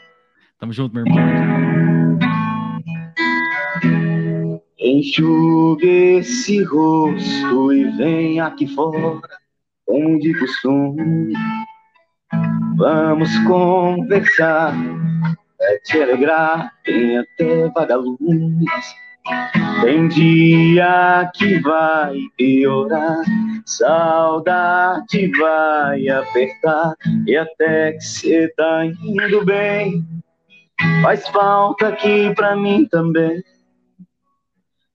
S1: Tamo junto, meu irmão.
S2: Enxugue esse rosto e vem aqui fora, como de costume. Vamos conversar, é te alegrar, tem até vagalumes. Tem dia que vai piorar, saudade vai apertar, e até que cê tá indo bem, faz falta aqui pra mim também.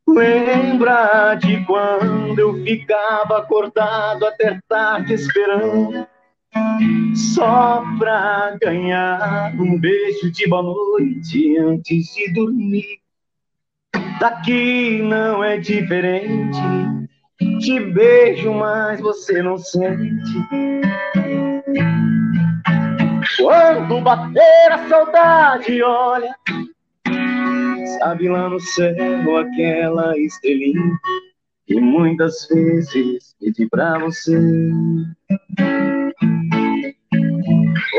S2: Lembra de quando eu ficava acordado até tarde esperando, só pra ganhar um beijo de boa noite antes de dormir. Daqui não é diferente. Te beijo, mas você não sente. Quando bater a saudade, olha, sabe lá no céu aquela estrelinha que muitas vezes pedi pra você.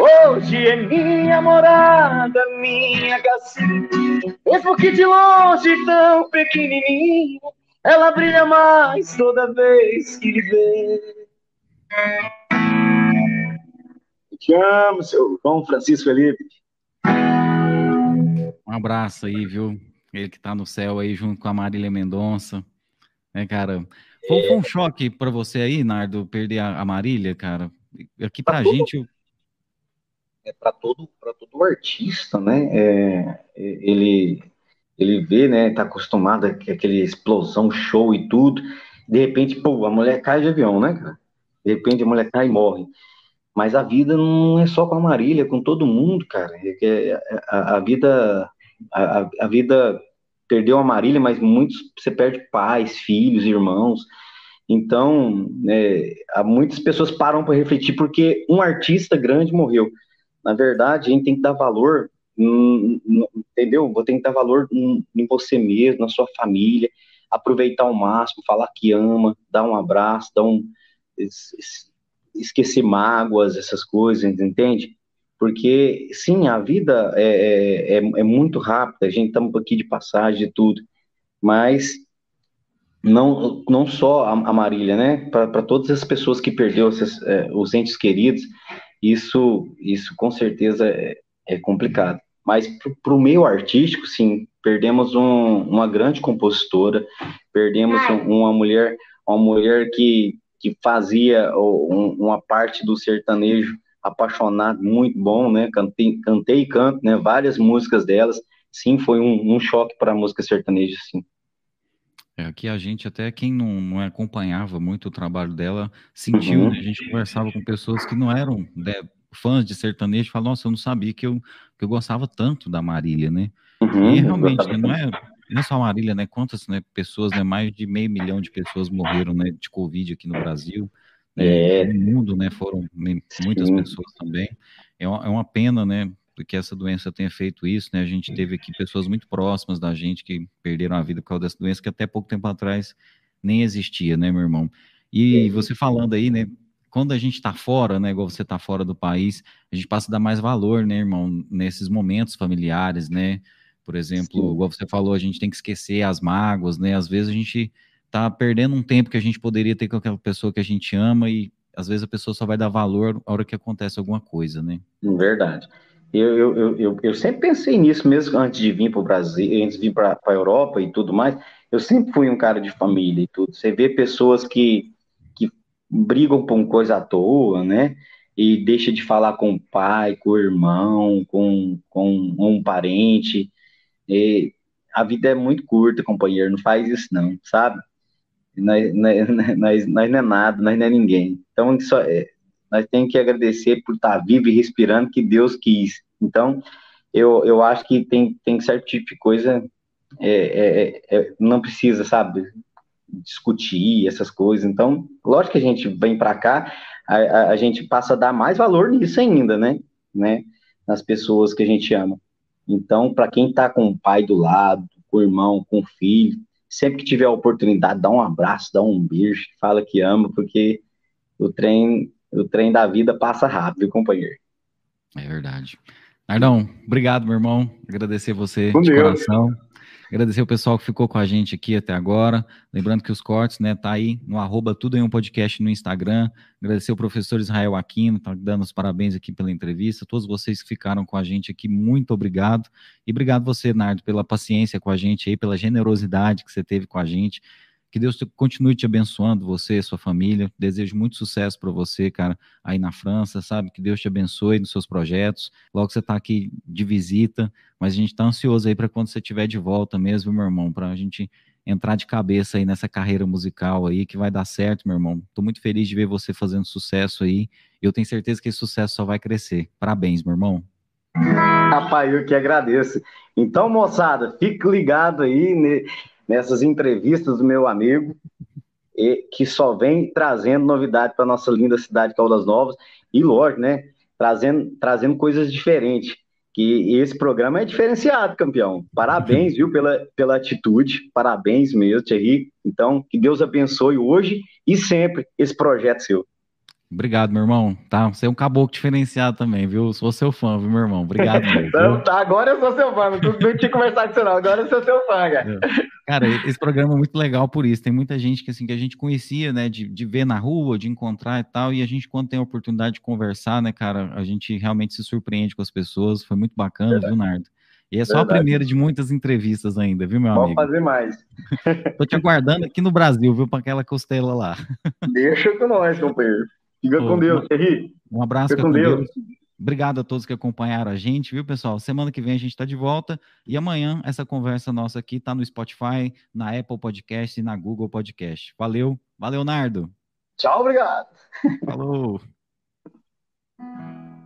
S2: Hoje é minha morada, minha casinha. Mesmo que de longe tão pequenininha, ela brilha mais toda vez que lhe vê. Te amo, seu João Francisco Felipe.
S1: Um abraço aí, viu? Ele que tá no céu aí junto com a Marília Mendonça. É, cara. Foi, um choque para você aí, Nardo, perder a, Marília, cara. Aqui pra, pra gente. Todo,
S2: é para todo, pra todo artista, né? É, ele, ele vê, né? Tá acostumado a aquele explosão, show e tudo. De repente, pô, a mulher cai de avião, né, cara? De repente a mulher cai e morre. Mas a vida não é só com a Marília, é com todo mundo, cara. É, é, a, a vida, a, a, vida perdeu a Marília, mas muitos você perde pais, filhos, irmãos. Então, é, muitas pessoas param para refletir porque um artista grande morreu. Na verdade, a gente tem que dar valor, hum, hum, entendeu? Vou ter que dar valor em, você mesmo, na sua família, aproveitar ao máximo, falar que ama, dar um abraço, dar um esquecer mágoas, essas coisas, entende? Porque, sim, a vida é, é, é, é muito rápida, a gente estamos aqui de passagem e tudo, mas não, não só a, Marília, né? Para todas as pessoas que perderam é, os entes queridos, isso, isso com certeza é, é complicado. Mas para o meio artístico, sim, perdemos um, uma grande compositora, perdemos um, uma mulher, uma mulher que que fazia um, uma parte do sertanejo apaixonado, muito bom, né? Cantei, cantei e canto, né? Várias músicas delas. Sim, foi um, um choque para a música sertaneja, sim.
S1: É, aqui a gente, até quem não, não acompanhava muito o trabalho dela, sentiu, uhum. né? A gente conversava com pessoas que não eram né, fãs de sertanejo, falavam, nossa, eu não sabia que eu, que eu gostava tanto da Marília, né? Uhum, e realmente, né, não é não é só a Marília, né? Quantas né, pessoas, né? Mais de meio milhão de pessoas morreram né, de Covid aqui no Brasil. Né, é. No mundo, né? Foram muitas Sim. pessoas também. É uma, é uma pena, né? Que essa doença tenha feito isso, né? A gente teve aqui pessoas muito próximas da gente que perderam a vida por causa dessa doença, que até pouco tempo atrás nem existia, né, meu irmão? E você falando aí, né? Quando a gente está fora, né, igual você está fora do país, a gente passa a dar mais valor, né, irmão, nesses momentos familiares, né? Por exemplo, Sim. igual você falou, a gente tem que esquecer as mágoas, né? Às vezes a gente tá perdendo um tempo que a gente poderia ter com aquela pessoa que a gente ama e às vezes a pessoa só vai dar valor a hora que acontece alguma coisa, né?
S2: Verdade. Eu, eu, eu, eu, sempre pensei nisso mesmo antes de vir para o Brasil, antes de vir para a Europa e tudo mais. Eu sempre fui um cara de família e tudo. Você vê pessoas que, que brigam por coisa à toa, né? E deixa de falar com o pai, com o irmão, com, com um parente. E a vida é muito curta, companheiro, não faz isso não, sabe? Nós, nós, nós, nós não é nada, nós não é ninguém. Então, isso é, nós temos que agradecer por estar vivo e respirando que Deus quis. Então, eu, eu acho que tem, tem certo tipo de coisa, é, é, é, não precisa, sabe, discutir essas coisas. Então, lógico que a gente vem para cá, a, a, a, gente passa a dar mais valor nisso ainda, né? né? Nas pessoas que a gente ama. Então, para quem está com o pai do lado, com o irmão, com o filho, sempre que tiver a oportunidade, dá um abraço, dá um beijo, fala que ama, porque o trem, o trem da vida passa rápido, companheiro.
S1: É verdade. Nardão, obrigado, meu irmão. Agradecer você com de Deus. coração. Agradecer o pessoal que ficou com a gente aqui até agora. Lembrando que os cortes, né, tá aí no arroba tudo em um podcast no Instagram. Agradecer o professor Israel Aquino, tá dando os parabéns aqui pela entrevista. Todos vocês que ficaram com a gente aqui, muito obrigado. E obrigado você, Nardo, pela paciência com a gente aí, pela generosidade que você teve com a gente. Que Deus continue te abençoando, você e sua família. Desejo muito sucesso para você, cara, aí na França, sabe? Que Deus te abençoe nos seus projetos. Logo você está aqui de visita, mas a gente está ansioso aí para quando você estiver de volta mesmo, meu irmão, para a gente entrar de cabeça aí nessa carreira musical aí, que vai dar certo, meu irmão. Estou muito feliz de ver você fazendo sucesso aí. Eu tenho certeza que esse sucesso só vai crescer. Parabéns, meu irmão.
S2: Rapaz, eu que agradeço. Então, moçada, fique ligado aí, né? Nessas entrevistas do meu amigo, que só vem trazendo novidade para nossa linda cidade Caldas Novas, e lógico, né, trazendo, trazendo coisas diferentes, que esse programa é diferenciado, campeão. Parabéns, viu, pela, pela atitude, parabéns mesmo, Thierry. Então, que Deus abençoe hoje e sempre esse projeto seu.
S1: Obrigado, meu irmão. Tá? Você é um caboclo diferenciado também, viu? Sou seu fã, viu, meu irmão? Obrigado. Mesmo,
S2: então, tá, agora eu sou seu fã. Não, não tinha conversado com você, não. Agora eu sou seu fã, cara. É.
S1: Cara, esse programa é muito legal por isso. Tem muita gente que, assim, que a gente conhecia, né, de, de ver na rua, de encontrar e tal. E a gente, quando tem a oportunidade de conversar, né, cara, a gente realmente se surpreende com as pessoas. Foi muito bacana, Verdade. viu, Nardo? E é só Verdade. a primeira de muitas entrevistas ainda, viu, meu Vamos
S2: amigo? Vamos fazer mais.
S1: Tô te aguardando aqui no Brasil, viu, para aquela costela lá.
S2: Deixa com nós, companheiro. Fica Pô, com Deus, Terri.
S1: Um abraço Fica com Deus. Deus. Obrigado a todos que acompanharam a gente, viu, pessoal? Semana que vem a gente está de volta e amanhã essa conversa nossa aqui está no Spotify, na Apple Podcast e na Google Podcast. Valeu, valeu, Nardo.
S2: Tchau, obrigado.
S1: Falou.